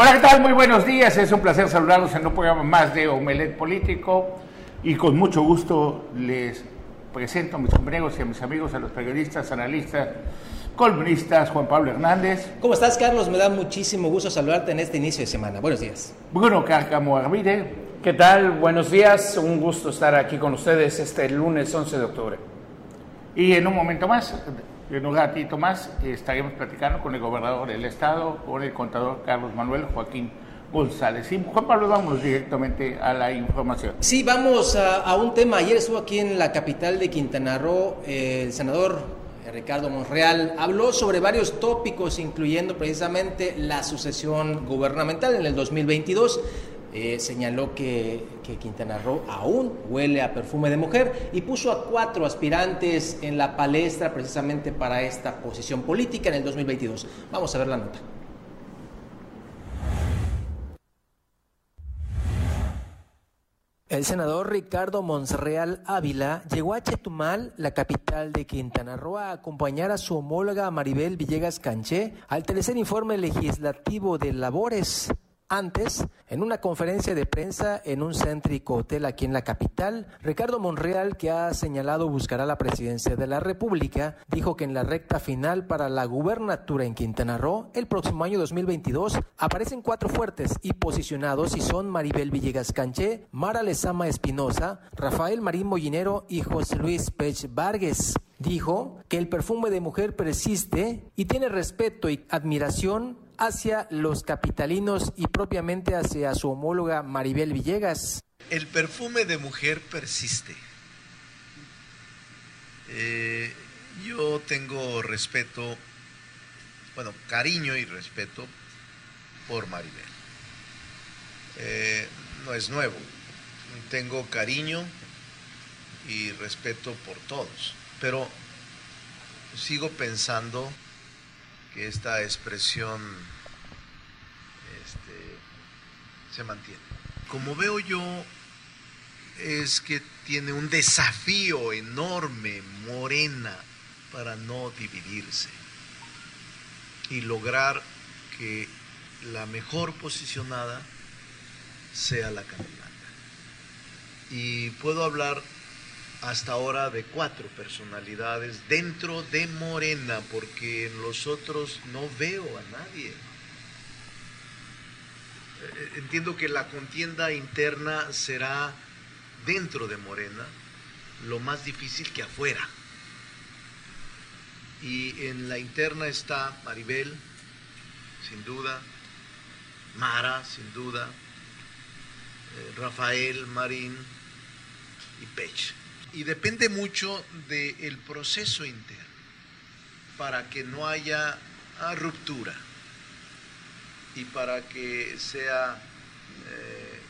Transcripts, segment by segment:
Hola, ¿qué tal? Muy buenos días. Es un placer saludarlos en un programa más de Omelet Político y con mucho gusto les presento a mis compañeros y a mis amigos, a los periodistas, analistas, columnistas, Juan Pablo Hernández. ¿Cómo estás, Carlos? Me da muchísimo gusto saludarte en este inicio de semana. Buenos días. Bruno Cárcamo Armide. ¿Qué tal? Buenos días. Un gusto estar aquí con ustedes este lunes 11 de octubre. Y en un momento más, en un ratito más, estaremos platicando con el gobernador del estado, con el contador Carlos Manuel Joaquín González. Y Juan Pablo, vamos directamente a la información. Sí, vamos a, un tema. Ayer estuvo aquí en la capital de Quintana Roo eh, el senador Ricardo Monreal. Habló sobre varios tópicos, incluyendo precisamente la sucesión gubernamental en el 2022. Eh, señaló que, Quintana Roo aún huele a perfume de mujer y puso a cuatro aspirantes en la palestra precisamente para esta posición política en el 2022. Vamos a ver la nota. El senador Ricardo Monreal Ávila llegó a Chetumal, la capital de Quintana Roo, a acompañar a su homóloga Maribel Villegas Canché al tercer informe legislativo de labores antes, en una conferencia de prensa en un céntrico hotel aquí en la capital, Ricardo Monreal, que ha señalado buscará la presidencia de la República, dijo que en la recta final para la gubernatura en Quintana Roo, el próximo año 2022, aparecen cuatro fuertes y posicionados y son Maribel Villegas Canché, Mara Lezama Espinosa, Rafael Marín Mollinero y José Luis Pech Vargas. Dijo que el perfume de mujer persiste y tiene respeto y admiración hacia los capitalinos y propiamente hacia su homóloga Maribel Villegas. El perfume de mujer persiste. Eh, yo tengo respeto, bueno, cariño y respeto por Maribel. Eh, no es nuevo. Tengo cariño y respeto por todos. Pero sigo pensando esta expresión este, se mantiene. Como veo yo, es que tiene un desafío enorme, Morena, para no dividirse y lograr que la mejor posicionada sea la candidata. Y puedo hablar hasta ahora de cuatro personalidades dentro de Morena, porque en los otros no veo a nadie. Eh, entiendo que la contienda interna será dentro de Morena lo más difícil que afuera. Y en la interna está Maribel, sin duda, Mara, sin duda, eh, Rafael, Marín y Pech y depende mucho del proceso interno para que no haya ah, ruptura y para que sea eh,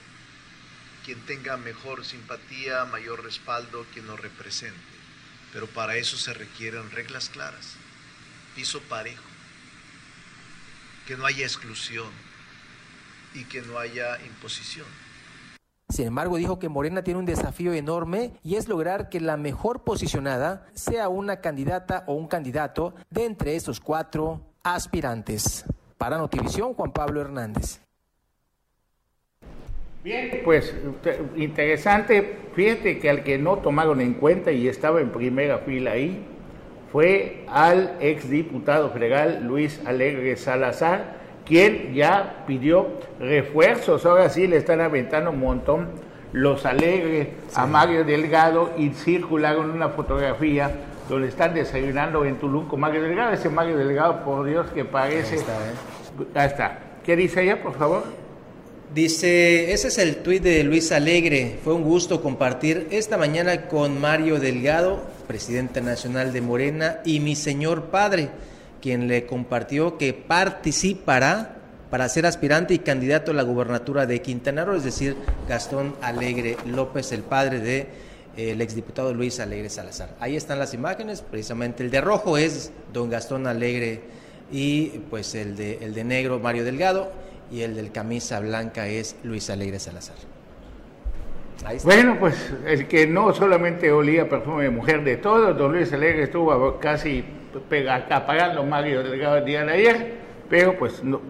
quien tenga mejor simpatía, mayor respaldo, quien nos represente. Pero para eso se requieren reglas claras, piso parejo, que no haya exclusión y que no haya imposición. Sin embargo, dijo que Morena tiene un desafío enorme y es lograr que la mejor posicionada sea una candidata o un candidato de entre estos cuatro aspirantes. Para Notivisión, Juan Pablo Hernández. Bien, pues interesante. Fíjate que al que no tomaron en cuenta y estaba en primera fila ahí fue al exdiputado federal Luis Alegre Salazar, quien ya pidió refuerzos. Ahora sí le están aventando un montón los alegres a Mario Delgado y circularon una fotografía donde están desayunando en Tulum con Mario Delgado. Ese Mario Delgado, por Dios, que parece. Ahí está, ¿eh? Ahí está. ¿Qué dice ella, por favor? Dice, ese es el tuit de Luis Alegre. Fue un gusto compartir esta mañana con Mario Delgado, presidente nacional de Morena, y mi señor padre quien le compartió que participará para ser aspirante y candidato a la gubernatura de Quintana Roo, es decir, Gastón Alegre López, el padre de eh, el exdiputado Luis Alegre Salazar. Ahí están las imágenes, precisamente el de rojo es don Gastón Alegre y pues el de, el de negro Mario Delgado y el del camisa blanca es Luis Alegre Salazar. Bueno, pues el que no solamente olía perfume de mujer de todos, don Luis Alegre estuvo casi apagando Mario Delgado el día de ayer, pero pues no,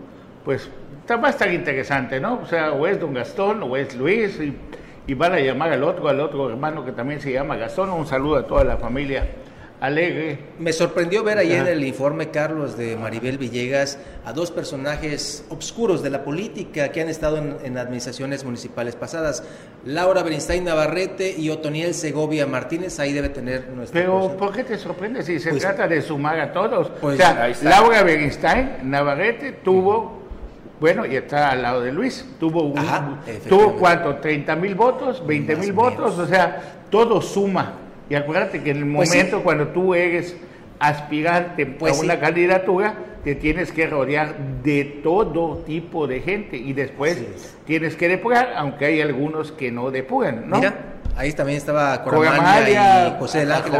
pues va a estar interesante, ¿no? O sea, o es don Gastón o es Luis y, y van a llamar al otro, al otro hermano que también se llama Gastón. Un saludo a toda la familia alegre. Me sorprendió ver ahí en el informe, Carlos, de Maribel Villegas, a dos personajes obscuros de la política que han estado en, administraciones municipales pasadas. Laura Bernstein Navarrete y Otoniel Segovia Martínez, ahí debe tener nuestro... Pero, ¿por qué te sorprende si se pues, trata de sumar a todos? Pues, o sea, Laura Bernstein Navarrete tuvo... Bueno, y está al lado de Luis. Tuvo, un, tuvo cuánto, 30 mil votos, 20 mil votos, o sea, todo suma. Y acuérdate que en el pues momento cuando tú eres aspirante pues a una candidatura, te tienes que rodear de todo tipo de gente y después tienes que depurar, aunque hay algunos que no depuran, ¿no? Mira, ahí también estaba Coramalia y José Ángel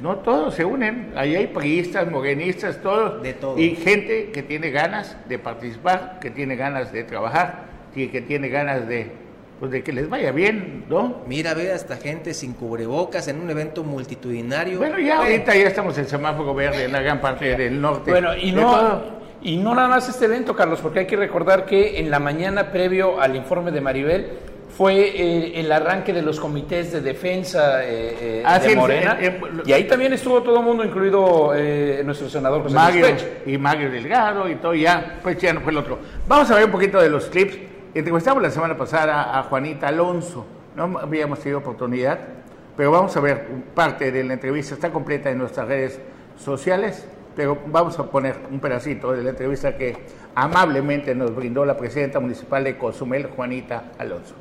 No, todos se unen. Ahí hay priistas, morenistas, todos. De todo. Y gente que tiene ganas de participar, que tiene ganas de trabajar, y que tiene ganas de pues de que les vaya bien, ¿no? Mira, ve hasta gente sin cubrebocas en un evento multitudinario. Bueno, ya ahorita ya estamos en semáforo verde en la gran parte del norte. Bueno, y no, y no nada más este evento, Carlos, porque hay que recordar que en la mañana previo al informe de Maribel fue eh, el arranque de los comités de defensa eh, eh, ah, de Morena. y ahí también estuvo todo el mundo, incluido nuestro senador José Mario, Y Mario Delgado y todo, ya, pues ya no fue el otro. Vamos a ver un poquito de los clips Entrevistamos la semana pasada a Juanita Alonso, no habíamos tenido oportunidad, pero vamos a ver parte de la entrevista, está completa en nuestras redes sociales, pero vamos a poner un pedacito de la entrevista que amablemente nos brindó la presidenta municipal de Cozumel, Juanita Alonso.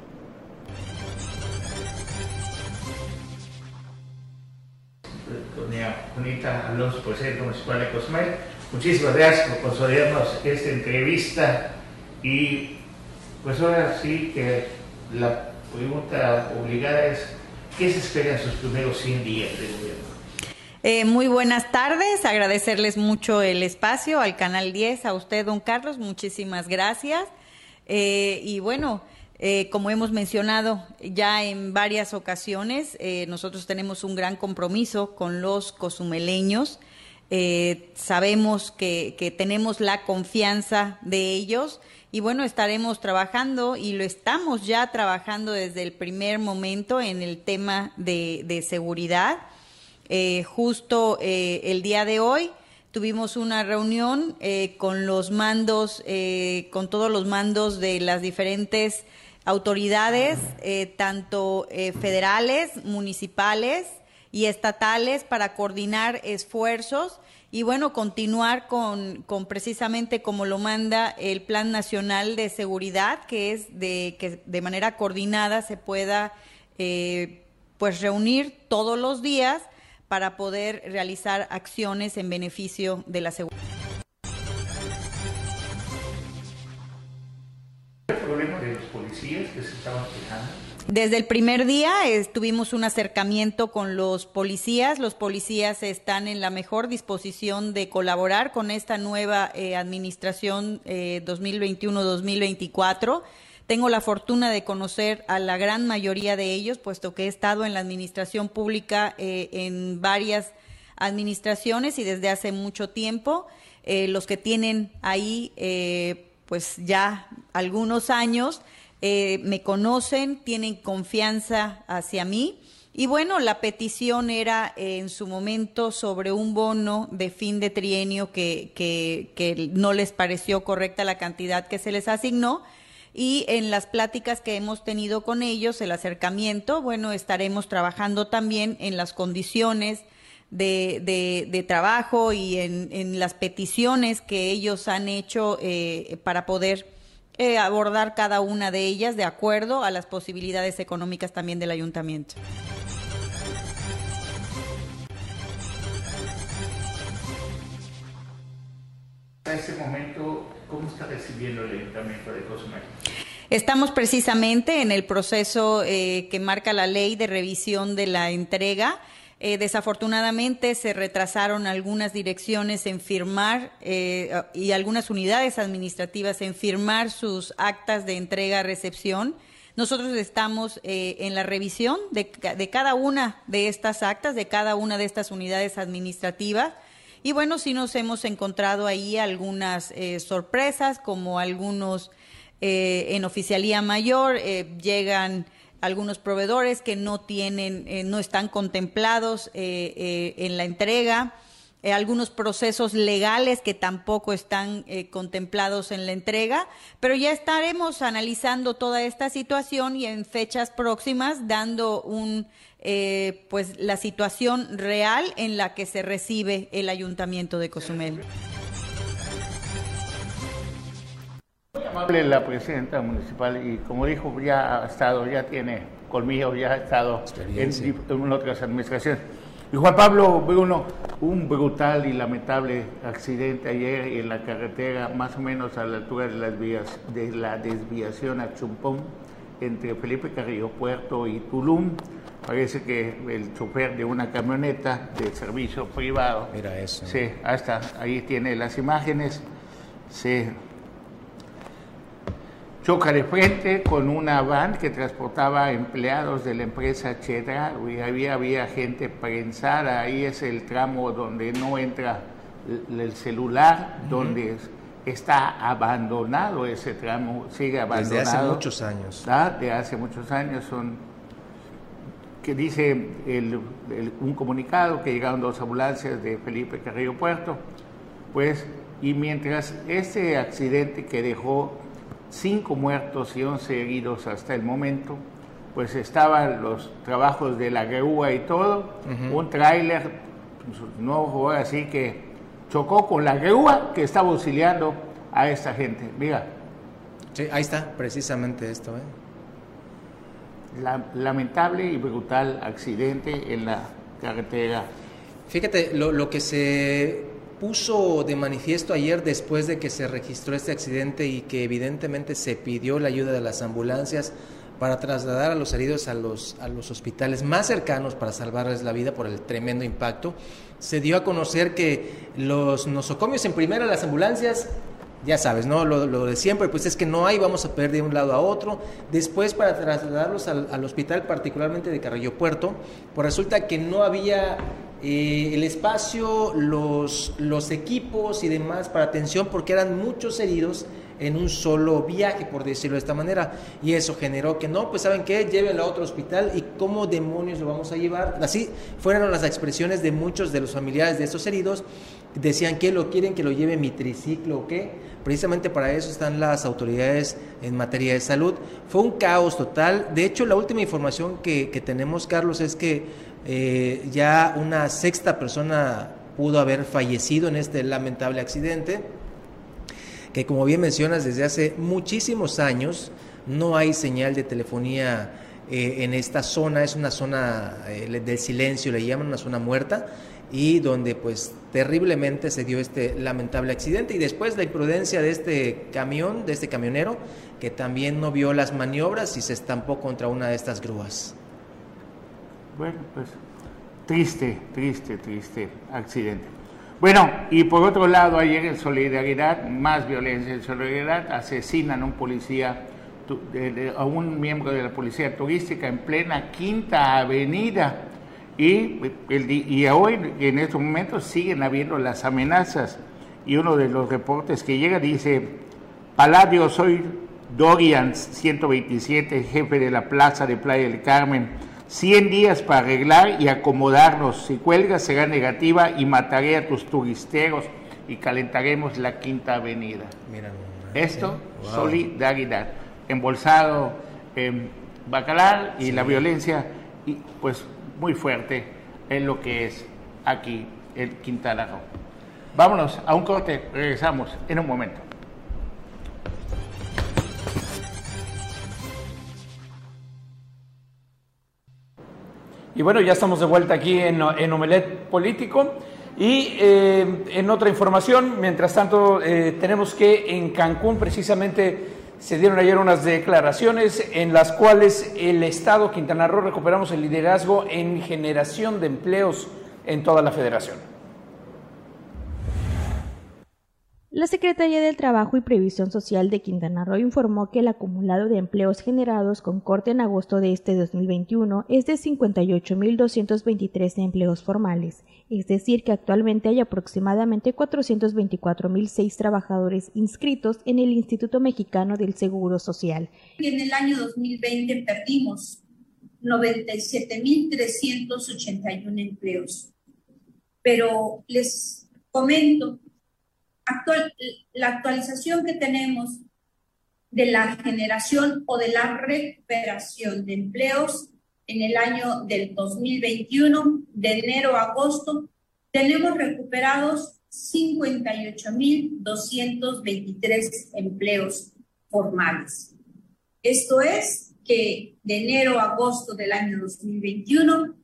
Doña Juanita Alonso, presidenta municipal de Cozumel, muchísimas gracias por concedernos esta entrevista y pues ahora sí que la pregunta obligada es, ¿qué se espera en sus primeros 100 días de gobierno? Eh, muy buenas tardes, agradecerles mucho el espacio al Canal 10, a usted, don Carlos, muchísimas gracias. Eh, y bueno, eh, como hemos mencionado ya en varias ocasiones, nosotros tenemos un gran compromiso con los cozumeleños. sabemos que, que tenemos la confianza de ellos y bueno, estaremos trabajando y lo estamos ya trabajando desde el primer momento en el tema de, seguridad. Eh, justo eh, el día de hoy tuvimos una reunión eh, con los mandos, con todos los mandos de las diferentes autoridades, tanto federales, municipales y estatales, para coordinar esfuerzos y bueno, continuar con, con, precisamente como lo manda el Plan Nacional de Seguridad, que es de que de manera coordinada se pueda eh, pues reunir todos los días para poder realizar acciones en beneficio de la seguridad. ¿El problema de los policías que se estaban quejando? Desde el primer día tuvimos un acercamiento con los policías. Los policías están en la mejor disposición de colaborar con esta nueva eh, administración 2021-2024. Eh, Tengo la fortuna de conocer a la gran mayoría de ellos, puesto que he estado en la administración pública eh, en varias administraciones y desde hace mucho tiempo. los que tienen ahí, pues ya algunos años, eh, me conocen, tienen confianza hacia mí. Y bueno, la petición era eh, en su momento sobre un bono de fin de trienio que, que, no les pareció correcta la cantidad que se les asignó. Y en las pláticas que hemos tenido con ellos, el acercamiento, bueno, estaremos trabajando también en las condiciones de, de, trabajo y en, en, las peticiones que ellos han hecho eh, para poder eh, abordar cada una de ellas de acuerdo a las posibilidades económicas también del ayuntamiento. A este momento, ¿cómo está recibiendo el ayuntamiento de Cozumel? Estamos precisamente en el proceso eh, que marca la ley de revisión de la entrega eh, desafortunadamente se retrasaron algunas direcciones en firmar eh, y algunas unidades administrativas en firmar sus actas de entrega-recepción. Nosotros estamos eh, en la revisión de, de, cada una de estas actas, de cada una de estas unidades administrativas Y bueno, sí nos hemos encontrado ahí algunas sorpresas, como algunos en oficialía mayor llegan algunos proveedores que no tienen, no están contemplados en la entrega. algunos procesos legales que tampoco están contemplados en la entrega, pero ya estaremos analizando toda esta situación y en fechas próximas dando un eh, pues la situación real en la que se recibe el ayuntamiento de Cozumel. Muy amable la presidenta municipal y como dijo ya ha estado, ya tiene colmillo, ya ha estado en, en otras administraciones. Y Juan Pablo Bruno, un brutal y lamentable accidente ayer en la carretera, más o menos a la altura de las vías de la desviación a Chumpón, entre Felipe Carrillo Puerto y Tulum. Parece que el chofer de una camioneta de servicio privado. Mira eso. Sí, hasta ahí tiene las imágenes. Se choca de frente con una van que transportaba empleados de la empresa Chetra. Y había, había gente prensada. Ahí es el tramo donde no entra el celular, donde está abandonado ese tramo, sigue abandonado. Desde hace muchos años. ¿Ah? De hace muchos años son que dice el, un comunicado que llegaron dos ambulancias de Felipe Carrillo Puerto, pues, y mientras este accidente que dejó cinco muertos y once heridos hasta el momento, pues estaban los trabajos de la grúa y todo, un tráiler, pues, no así que chocó con la grúa que estaba auxiliando a esta gente. Mira. Sí, ahí está, precisamente esto. ¿eh? lamentable y brutal accidente en la carretera. Fíjate, lo, lo, que se puso de manifiesto ayer después de que se registró este accidente y que evidentemente se pidió la ayuda de las ambulancias para trasladar a los heridos a los, a los hospitales más cercanos para salvarles la vida por el tremendo impacto, se dio a conocer que los nosocomios en primera, las ambulancias, ya sabes, ¿no? Lo, de siempre, pues es que no hay, vamos a perder de un lado a otro. Después, para trasladarlos al, hospital, particularmente de Carrillo Puerto, pues resulta que no había eh, el espacio, los, los equipos y demás para atención, porque eran muchos heridos en un solo viaje, por decirlo de esta manera. Y eso generó que no, pues saben qué, llévenlo a otro hospital y cómo demonios lo vamos a llevar. Así fueron las expresiones de muchos de los familiares de estos heridos. Decían que lo quieren que lo lleve mi triciclo o qué Precisamente para eso están las autoridades en materia de salud. Fue un caos total. De hecho, la última información que, tenemos, Carlos, es que eh, ya una sexta persona pudo haber fallecido en este lamentable accidente, que como bien mencionas, desde hace muchísimos años no hay señal de telefonía eh, en esta zona, es una zona eh, del silencio, le llaman una zona muerta y donde pues terriblemente se dio este lamentable accidente y después la imprudencia de este camión, de este camionero, que también no vio las maniobras y se estampó contra una de estas grúas. Bueno, pues triste, triste, triste accidente. Bueno, y por otro lado, ayer en Solidaridad, más violencia en Solidaridad, asesinan a un policía, a un miembro de la policía turística en plena Quinta Avenida y, el, y hoy, en estos momentos, siguen habiendo las amenazas. Y uno de los reportes que llega dice, Palladio, soy Dorian 127, jefe de la plaza de Playa del Carmen. 100 días para arreglar y acomodarnos. Si cuelgas será negativa y mataré a tus turisteros y calentaremos la quinta avenida. Mira, Esto, solidaridad. Embolsado en Bacalar y la violencia, y pues muy fuerte en lo que es aquí el Quintana Roo. Vámonos a un corte, regresamos en un momento. Y bueno, ya estamos de vuelta aquí en, en Omelet Político. Y eh, en otra información, mientras tanto, eh, tenemos que en Cancún precisamente se dieron ayer unas declaraciones en las cuales el Estado Quintana Roo recuperamos el liderazgo en generación de empleos en toda la federación. La Secretaría del Trabajo y Previsión Social de Quintana Roo informó que el acumulado de empleos generados con corte en agosto de este 2021 es de 58.223 empleos formales, es decir, que actualmente hay aproximadamente 424.006 trabajadores inscritos en el Instituto Mexicano del Seguro Social. En el año 2020 perdimos 97.381 empleos, pero les comento la actualización que tenemos de la generación o de la recuperación de empleos en el año del 2021, de enero a agosto, tenemos recuperados 58.223 empleos formales. Esto es que de enero a agosto del año 2021,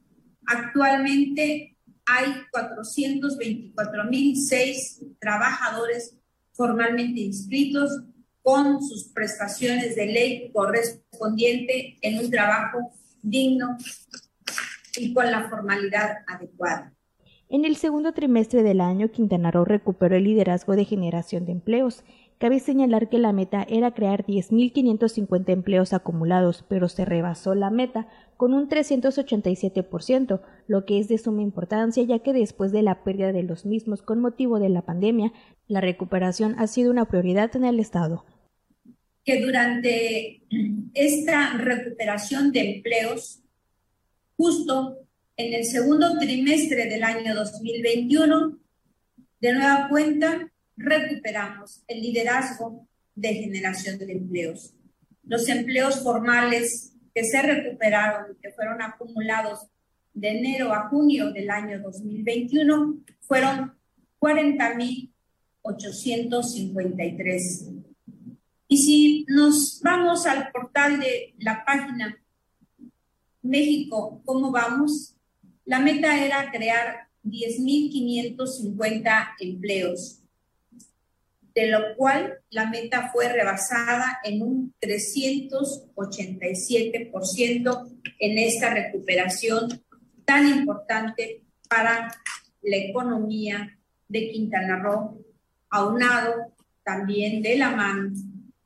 actualmente hay 424.006 trabajadores formalmente inscritos con sus prestaciones de ley correspondiente en un trabajo digno y con la formalidad adecuada. En el segundo trimestre del año, Quintana Roo recuperó el liderazgo de generación de empleos. Cabe señalar que la meta era crear 10.550 empleos acumulados, pero se rebasó la meta con un 387%, lo que es de suma importancia ya que después de la pérdida de los mismos con motivo de la pandemia, la recuperación ha sido una prioridad en el Estado. Que durante esta recuperación de empleos, justo en el segundo trimestre del año 2021, de nueva cuenta, recuperamos el liderazgo de generación de empleos. Los empleos formales que se recuperaron que fueron acumulados de enero a junio del año 2021 fueron 40.853. Y si nos vamos al portal de la página México, ¿cómo vamos? La meta era crear 10.550 empleos de lo cual la meta fue rebasada en un 387% en esta recuperación tan importante para la economía de Quintana Roo, aunado también de la mano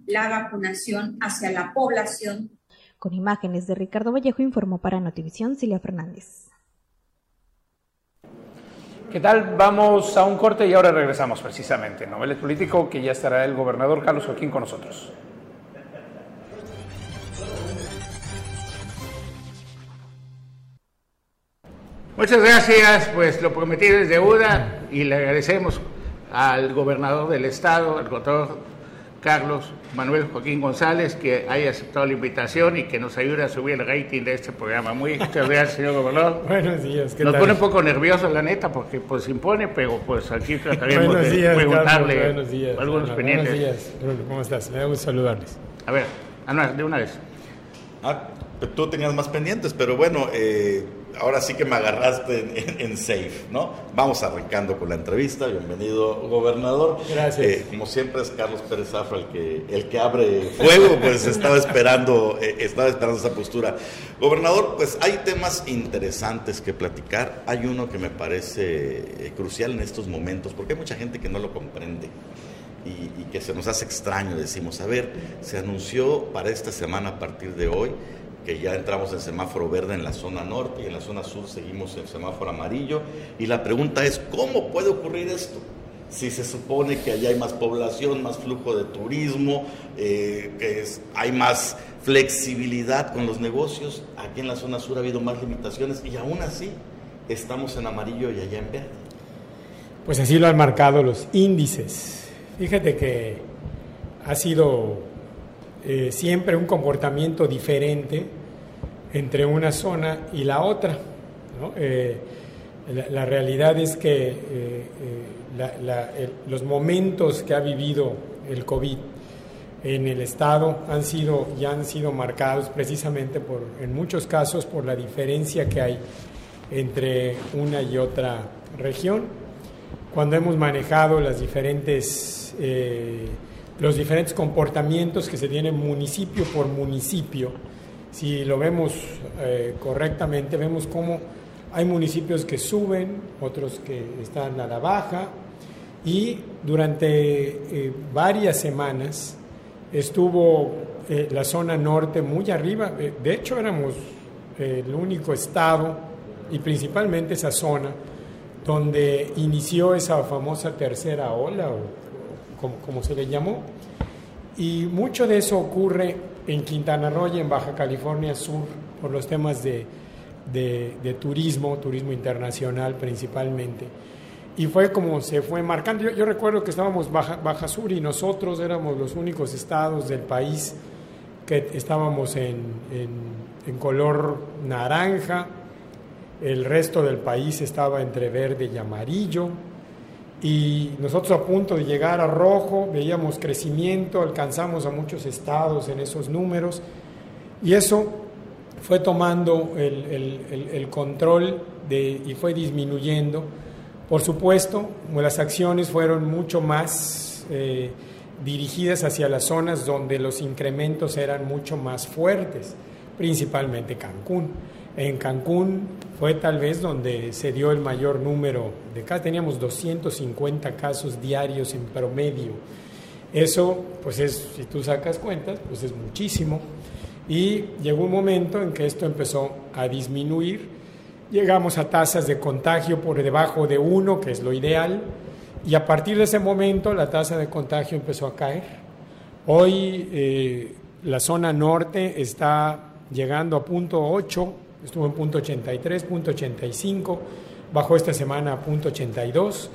la vacunación hacia la población. Con imágenes de Ricardo Vallejo informó para Notivisión Silvia Fernández. ¿Qué tal? Vamos a un corte y ahora regresamos precisamente. Noveles político que ya estará el gobernador Carlos Joaquín con nosotros. Muchas gracias, pues lo prometido es deuda y le agradecemos al gobernador del estado, al doctor Carlos Manuel Joaquín González, que haya aceptado la invitación y que nos ayude a subir el rating de este programa. Muy muchas gracias, señor gobernador. Buenos días. ¿qué nos pone un poco nerviosos, la neta, porque pues impone, pero pues aquí trataremos de preguntarle buenos días, algunos pendientes. Buenos días, ¿cómo estás? Me da gusto saludarles. A ver, de una vez. Ah, tú tenías más pendientes, pero bueno, eh, ahora sí que me agarraste en, safe, ¿no? Vamos arrancando con la entrevista. Bienvenido, gobernador. Gracias. Eh, como siempre es Carlos Pérez Zafra el que, el que abre fuego, pues estaba esperando, eh, estaba esperando esa postura. Gobernador, pues hay temas interesantes que platicar. Hay uno que me parece crucial en estos momentos, porque hay mucha gente que no lo comprende. Y, y que se nos hace extraño, decimos, a ver, se anunció para esta semana a partir de hoy que ya entramos en semáforo verde en la zona norte y en la zona sur seguimos en semáforo amarillo. Y la pregunta es, ¿cómo puede ocurrir esto? Si se supone que allá hay más población, más flujo de turismo, eh, que hay más flexibilidad con los negocios, aquí en la zona sur ha habido más limitaciones y aún así estamos en amarillo y allá en verde. Pues así lo han marcado los índices. Fíjate que ha sido eh, siempre un comportamiento diferente entre una zona y la otra. Eh, la, realidad es que eh, los momentos que ha vivido el COVID en el Estado han sido, ya han sido marcados precisamente por, en muchos casos, por la diferencia que hay entre una y otra región. Cuando hemos manejado las diferentes los diferentes comportamientos que se tienen municipio por municipio. Si lo vemos eh, correctamente, vemos cómo hay municipios que suben, otros que están a la baja, y durante eh, varias semanas estuvo eh, la zona norte muy arriba. De hecho, éramos el único estado y principalmente esa zona donde inició esa famosa tercera ola, como, se le llamó. Y mucho de eso ocurre en Quintana Roo y en Baja California Sur por los temas de, de, turismo, turismo internacional principalmente. Y fue como se fue marcando. Yo, recuerdo que estábamos Baja, Baja Sur y nosotros éramos los únicos estados del país que estábamos en, en, en color naranja, el resto del país estaba entre verde y amarillo, y nosotros a punto de llegar a rojo, veíamos crecimiento, alcanzamos a muchos estados en esos números, y eso fue tomando el, control de, y fue disminuyendo. Por supuesto, las acciones fueron mucho más eh, dirigidas hacia las zonas donde los incrementos eran mucho más fuertes, principalmente Cancún. En Cancún fue tal vez donde se dio el mayor número de casos, teníamos 250 casos diarios en promedio. Eso, pues es, si tú sacas cuentas, pues es muchísimo. Y llegó un momento en que esto empezó a disminuir. Llegamos a tasas de contagio por debajo de uno, que es lo ideal, y a partir de ese momento la tasa de contagio empezó a caer. Hoy eh, la zona norte está llegando a punto 8 estuvo en punto 83, punto 85, bajó esta semana a punto 82,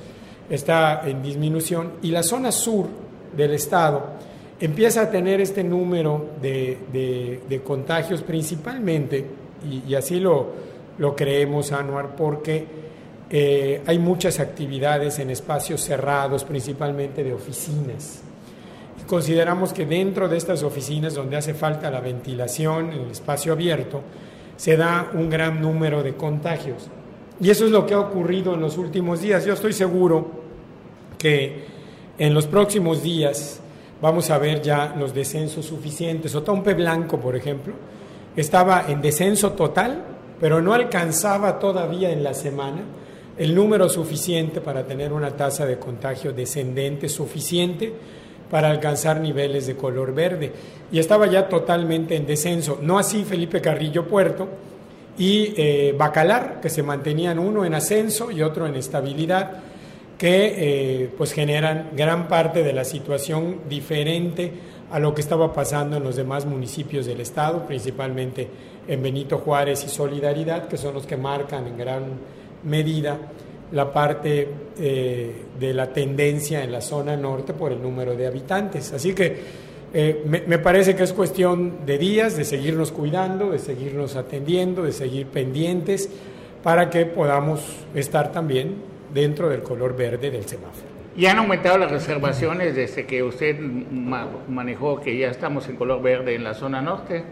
está en disminución y la zona sur del estado empieza a tener este número de, contagios principalmente, y, así lo, lo, creemos, Anuar, porque eh, hay muchas actividades en espacios cerrados, principalmente de oficinas. consideramos que dentro de estas oficinas donde hace falta la ventilación, en el espacio abierto, se da un gran número de contagios. Y eso es lo que ha ocurrido en los últimos días. Yo estoy seguro que en los próximos días vamos a ver ya los descensos suficientes. Otompe Blanco, por ejemplo, estaba en descenso total, pero no alcanzaba todavía en la semana el número suficiente para tener una tasa de contagio descendente suficiente para alcanzar niveles de color verde. Y estaba ya totalmente en descenso. No así Felipe Carrillo Puerto y eh, Bacalar, que se mantenían uno en ascenso y otro en estabilidad, que eh, pues generan gran parte de la situación diferente a lo que estaba pasando en los demás municipios del estado, principalmente en Benito Juárez y Solidaridad, que son los que marcan en gran medida la parte eh, de la tendencia en la zona norte por el número de habitantes. Así que eh, me, parece que es cuestión de días, de seguirnos cuidando, de seguirnos atendiendo, de seguir pendientes para que podamos estar también dentro del color verde del semáforo. ¿Y han aumentado las reservaciones desde que usted manejó que ya estamos en color verde en la zona norte?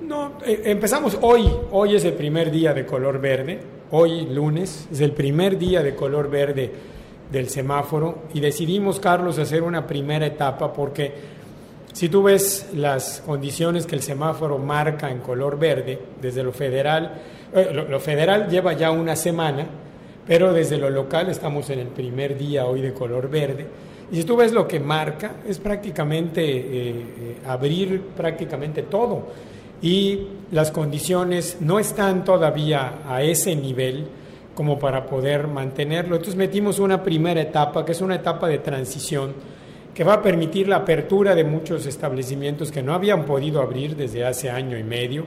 No, eh, empezamos hoy, hoy es el primer día de color verde hoy lunes, es el primer día de color verde del semáforo y decidimos, Carlos, hacer una primera etapa porque si tú ves las condiciones que el semáforo marca en color verde, desde lo federal, eh, lo, federal lleva ya una semana, pero desde lo local estamos en el primer día hoy de color verde. Y si tú ves lo que marca, es prácticamente eh, eh, abrir prácticamente todo y las condiciones no están todavía a ese nivel como para poder mantenerlo. Entonces metimos una primera etapa, que es una etapa de transición, que va a permitir la apertura de muchos establecimientos que no habían podido abrir desde hace año y medio,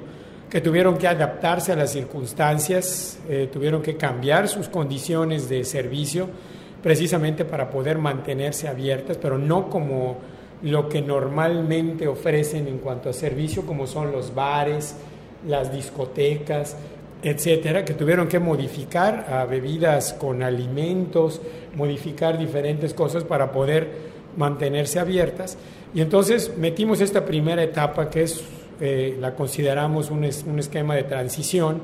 que tuvieron que adaptarse a las circunstancias, eh, tuvieron que cambiar sus condiciones de servicio precisamente para poder mantenerse abiertas, pero no como lo que normalmente ofrecen en cuanto a servicio, como son los bares, las discotecas, etcétera, que tuvieron que modificar a bebidas con alimentos, modificar diferentes cosas para poder mantenerse abiertas. Y entonces metimos esta primera etapa que es, eh, la consideramos un, un esquema de transición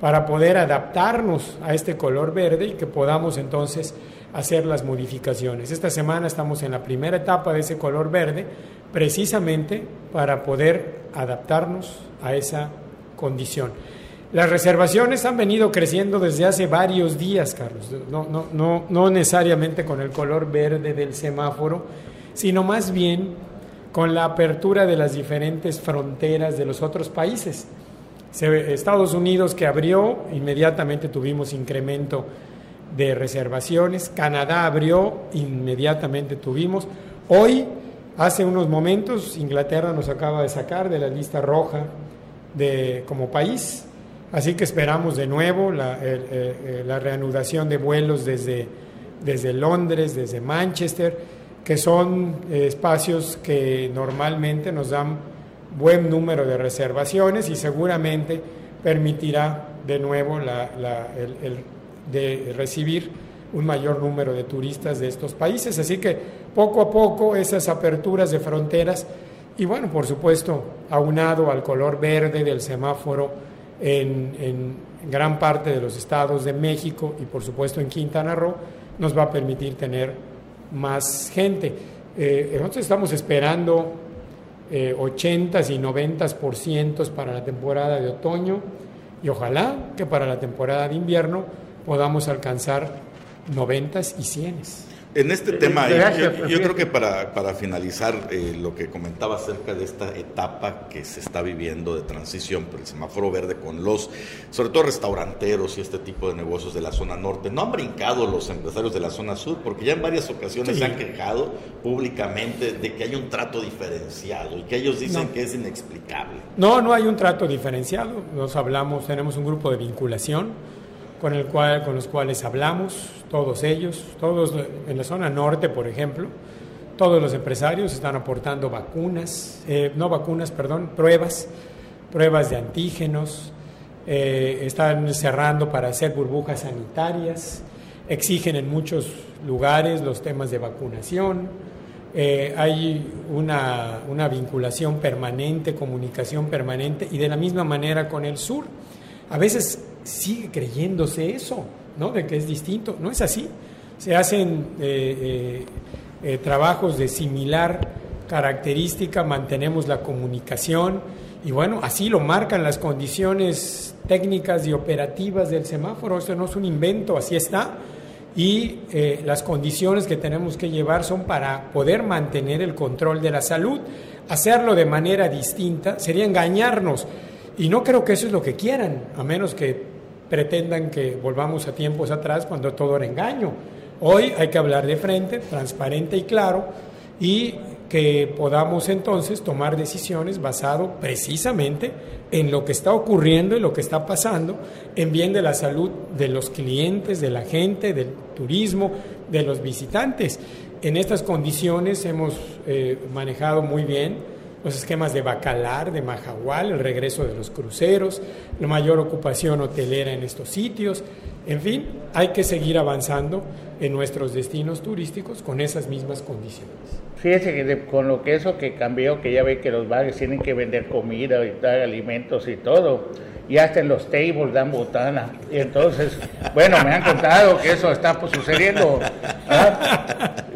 para poder adaptarnos a este color verde y que podamos entonces hacer las modificaciones. Esta semana estamos en la primera etapa de ese color verde, precisamente para poder adaptarnos a esa condición. Las reservaciones han venido creciendo desde hace varios días, Carlos, no, no, no, no necesariamente con el color verde del semáforo, sino más bien con la apertura de las diferentes fronteras de los otros países. Estados Unidos que abrió, inmediatamente tuvimos incremento de reservaciones, Canadá abrió, inmediatamente tuvimos. Hoy, hace unos momentos, Inglaterra nos acaba de sacar de la lista roja de, como país, así que esperamos de nuevo la, la reanudación de vuelos desde, desde Londres, desde Manchester, que son eh, espacios que normalmente nos dan buen número de reservaciones y seguramente permitirá de nuevo la, el, de recibir un mayor número de turistas de estos países. Así que poco a poco esas aperturas de fronteras y bueno, por supuesto, aunado al color verde del semáforo en, gran parte de los estados de México y por supuesto en Quintana Roo, nos va a permitir tener más gente. Eh, nosotros estamos esperando eh, 80 y 90% para la temporada de otoño y ojalá que para la temporada de invierno podamos alcanzar 90 y 100. En este tema, yo, creo que para, para finalizar eh, lo que comentaba acerca de esta etapa que se está viviendo de transición por el semáforo verde con los, sobre todo restauranteros y este tipo de negocios de la zona norte, no han brincado los empresarios de la zona sur, porque ya en varias ocasiones se han quejado públicamente de que hay un trato diferenciado y que ellos dicen que es inexplicable. No, no hay un trato diferenciado. Nos hablamos, tenemos un grupo de vinculación con, el cual, con los cuales hablamos, todos ellos, todos en la zona norte, por ejemplo, todos los empresarios están aportando vacunas, eh, no vacunas, perdón, pruebas, pruebas de antígenos, eh, están cerrando para hacer burbujas sanitarias, exigen en muchos lugares los temas de vacunación, eh, hay una, una vinculación permanente, comunicación permanente y de la misma manera con el sur. A veces sigue creyéndose eso, ¿no? De que es distinto. No es así. Se hacen eh, eh, eh, trabajos de similar característica, mantenemos la comunicación y bueno, así lo marcan las condiciones técnicas y operativas del semáforo. Esto no es un invento, así está. Y las condiciones que tenemos que llevar son para poder mantener el control de la salud. Hacerlo de manera distinta sería engañarnos. Y no creo que eso es lo que quieran, a menos que pretendan que volvamos a tiempos atrás cuando todo era engaño. Hoy hay que hablar de frente, transparente y claro, y que podamos entonces tomar decisiones basado precisamente en lo que está ocurriendo y lo que está pasando en bien de la salud de los clientes, de la gente, del turismo, de los visitantes. En estas condiciones hemos eh, manejado muy bien los esquemas de Bacalar, de Majahual, el regreso de los cruceros, la mayor ocupación hotelera en estos sitios. En fin, hay que seguir avanzando en nuestros destinos turísticos con esas mismas condiciones. Fíjese que con lo que eso que cambió, que ya ve que los bares tienen que vender comida y dar alimentos y todo, y hasta en los tables dan botana. Y entonces, bueno, me han contado que eso está pues, sucediendo.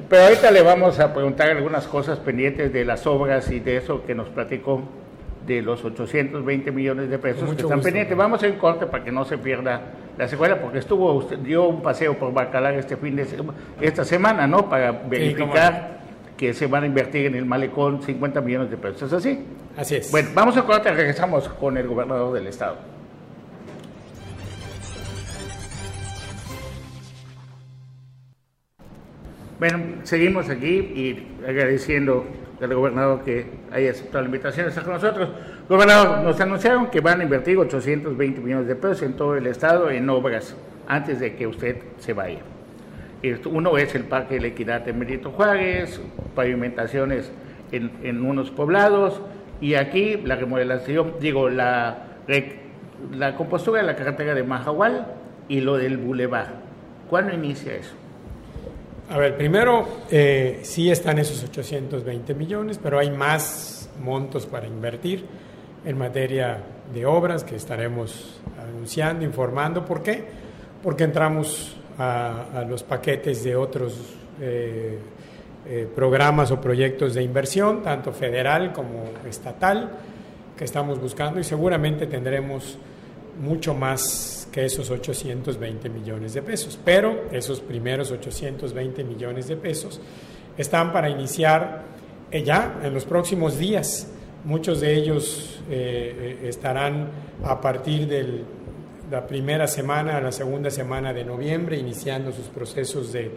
Pero ahorita le vamos a preguntar algunas cosas pendientes de las obras y de eso que nos platicó de los 820 millones de pesos que están pendientes. Vamos ir corte para que no se pierda la secuela, porque estuvo usted dio un paseo por Bacalar este fin de esta semana, ¿no? Para verificar que se van a invertir en el malecón 50 millones de pesos. ¿Es así? Así es. Bueno, vamos a corte, regresamos con el gobernador del estado. Bueno, seguimos aquí y agradeciendo al gobernador que haya aceptado la invitación de estar con nosotros. Gobernador, nos anunciaron que van a invertir 820 millones de pesos en todo el estado en obras antes de que usted se vaya. Uno es el Parque de la Equidad de Merito Juárez, pavimentaciones en, en unos poblados y aquí la remodelación, digo, la, la compostura de la carretera de Majahual y lo del Boulevard. ¿Cuándo inicia eso? A ver, primero, eh, sí están esos 820 millones, pero hay más montos para invertir en materia de obras que estaremos anunciando, informando. ¿Por qué? Porque entramos a, los paquetes de otros eh, eh, programas o proyectos de inversión, tanto federal como estatal, que estamos buscando y seguramente tendremos mucho más que esos 820 millones de pesos. Pero esos primeros 820 millones de pesos están para iniciar eh, ya en los próximos días. Muchos de ellos eh, eh, estarán a partir de la primera semana a la segunda semana de noviembre iniciando sus procesos de,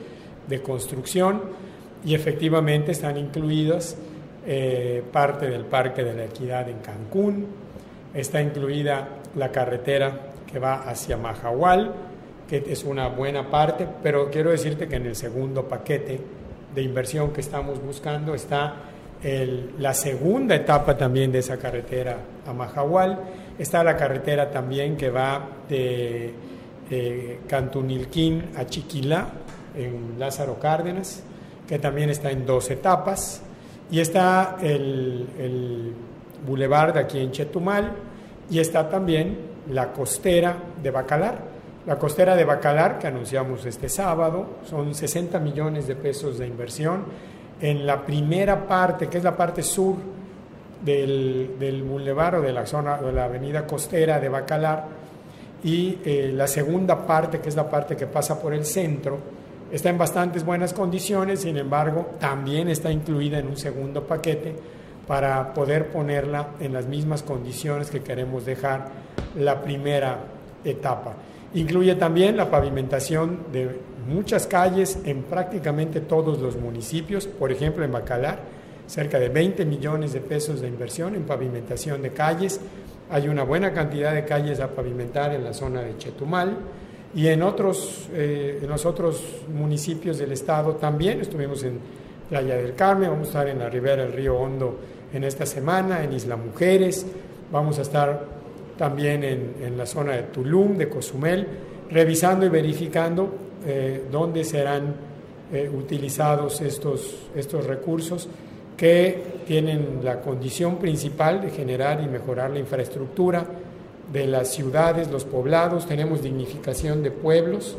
de construcción y efectivamente están incluidas parte del Parque de la Equidad en Cancún, está incluida la carretera que va hacia Mahahual, que es una buena parte, pero quiero decirte que en el segundo paquete de inversión que estamos buscando está la segunda etapa también de esa carretera a Mahahual. Está la carretera también que va de, Cantunilquín a Chiquilá, en Lázaro Cárdenas, que también está en dos etapas. Y está el, el boulevard aquí en Chetumal y está también la costera de Bacalar la costera de Bacalar, que anunciamos este sábado, son 60 millones de pesos de inversión. En la primera parte, que es la parte sur del, del bulevar o de la zona de la avenida costera de Bacalar, y eh, la segunda parte, que es la parte que pasa por el centro, está en bastantes buenas condiciones, sin embargo, también está incluida en un segundo paquete para poder ponerla en las mismas condiciones que queremos dejar la primera etapa. Incluye también la pavimentación de muchas calles en prácticamente todos los municipios, por ejemplo en Bacalar, cerca de 20 millones de pesos de inversión en pavimentación de calles. Hay una buena cantidad de calles a pavimentar en la zona de Chetumal y en otros, eh, en los otros municipios del estado también. Estuvimos en Playa del Carmen, vamos a estar en la ribera del río Hondo en esta semana, en Isla Mujeres, vamos a estar también en, la zona de Tulum, de Cozumel, revisando y verificando eh, dónde serán eh, utilizados estos, estos recursos que tienen la condición principal de generar y mejorar la infraestructura de las ciudades, los poblados, tenemos dignificación de pueblos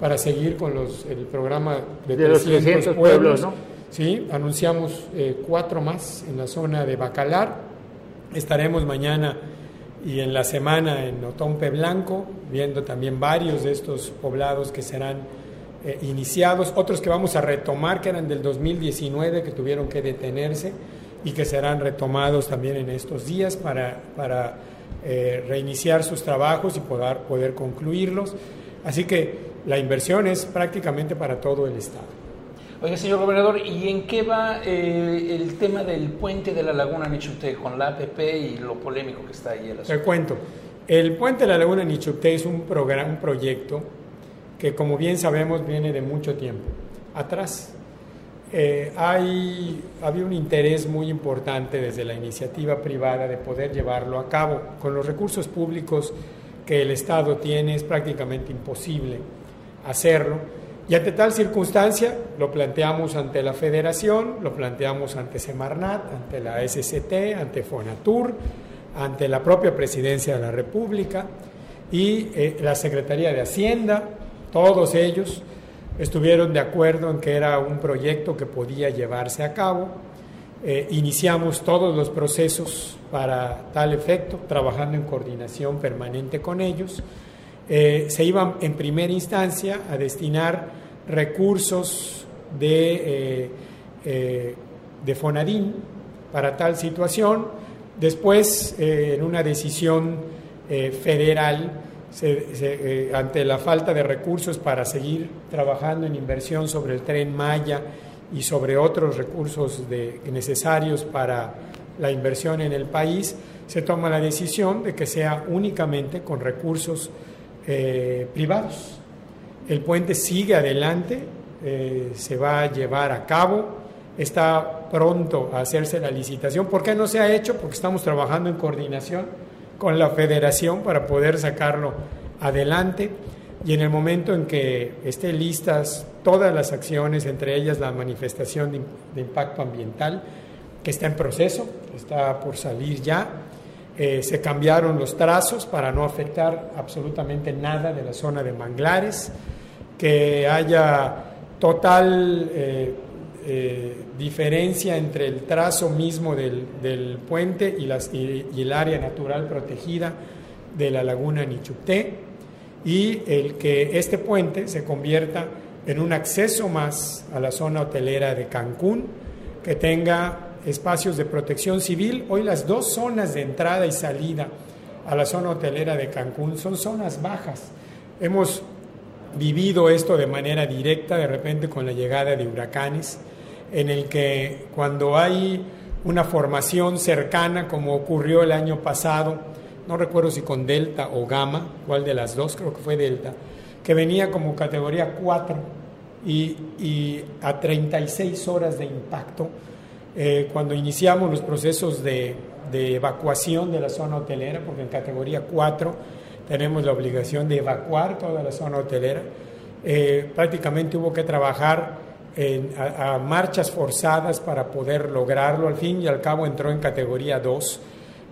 para seguir con los, el programa de, 300, pueblos. ¿Sí? Anunciamos eh, cuatro más en la zona de Bacalar. Estaremos mañana y en la semana en Otompe Blanco, viendo también varios de estos poblados que serán eh, iniciados, otros que vamos a retomar, que eran del 2019, que tuvieron que detenerse y que serán retomados también en estos días para, para eh, reiniciar sus trabajos y poder, poder concluirlos. Así que la inversión es prácticamente para todo el Estado. Oiga, señor gobernador, ¿y en qué va eh, el tema del puente de la Laguna Nichupté con la APP y lo polémico que está ahí? El Te cuento. El puente de la Laguna Nichupté es un, programa, un proyecto que, como bien sabemos, viene de mucho tiempo atrás. Eh, hay, había un interés muy importante desde la iniciativa privada de poder llevarlo a cabo. Con los recursos públicos que el Estado tiene es prácticamente imposible hacerlo y ante tal circunstancia lo planteamos ante la Federación, lo planteamos ante Semarnat, ante la SCT, ante Fonatur, ante la propia Presidencia de la República y eh, la Secretaría de Hacienda, todos ellos estuvieron de acuerdo en que era un proyecto que podía llevarse a cabo. Eh, iniciamos todos los procesos para tal efecto, trabajando en coordinación permanente con ellos. Eh, se iban en primera instancia a destinar recursos de, eh, eh, de Fonadín para tal situación. Después, en una decisión federal, ante la falta de recursos para seguir trabajando en inversión sobre el tren Maya y sobre otros recursos necesarios para la inversión en el país, se toma la decisión de que sea únicamente con recursos eh, privados. El puente sigue adelante, eh, se va a llevar a cabo, está pronto a hacerse la licitación. ¿Por qué no se ha hecho? Porque estamos trabajando en coordinación con la federación para poder sacarlo adelante y en el momento en que estén listas todas las acciones, entre ellas la manifestación de impacto ambiental, que está en proceso, está por salir ya, eh, se cambiaron los trazos para no afectar absolutamente nada de la zona de manglares, que haya total eh, eh, diferencia entre el trazo mismo del, puente y, y, el área natural protegida de la laguna Nichupté y el que este puente se convierta en un acceso más a la zona hotelera de Cancún, que tenga espacios de protección civil. Hoy las dos zonas de entrada y salida a la zona hotelera de Cancún son zonas bajas. Hemos vivido esto de manera directa de repente con la llegada de huracanes, en el que cuando hay una formación cercana, como ocurrió el año pasado, no recuerdo si con Delta o Gamma, cuál de las dos, creo que fue Delta, que venía como categoría 4 y, a 36 horas de impacto, eh, cuando iniciamos los procesos de, de evacuación de la zona hotelera, porque en categoría 4 tenemos la obligación de evacuar toda la zona hotelera. Eh, prácticamente hubo que trabajar a, marchas forzadas para poder lograrlo. Al fin y al cabo entró en categoría 2,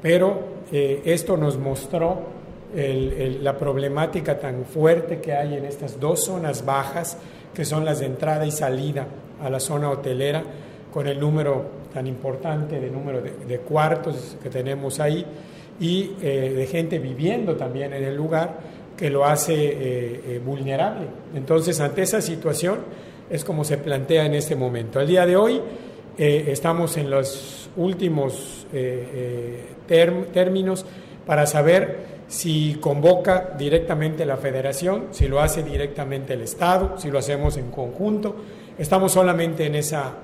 pero eh, esto nos mostró la problemática tan fuerte que hay en estas dos zonas bajas, que son las de entrada y salida a la zona hotelera, con el número tan importante de número de cuartos que tenemos ahí y eh, de gente viviendo también en el lugar que lo hace eh, eh, vulnerable. Entonces, ante esa situación es como se plantea en este momento. Al día de hoy estamos en los últimos términos para saber si convoca directamente la federación, si lo hace directamente el Estado, si lo hacemos en conjunto. Estamos solamente en esa,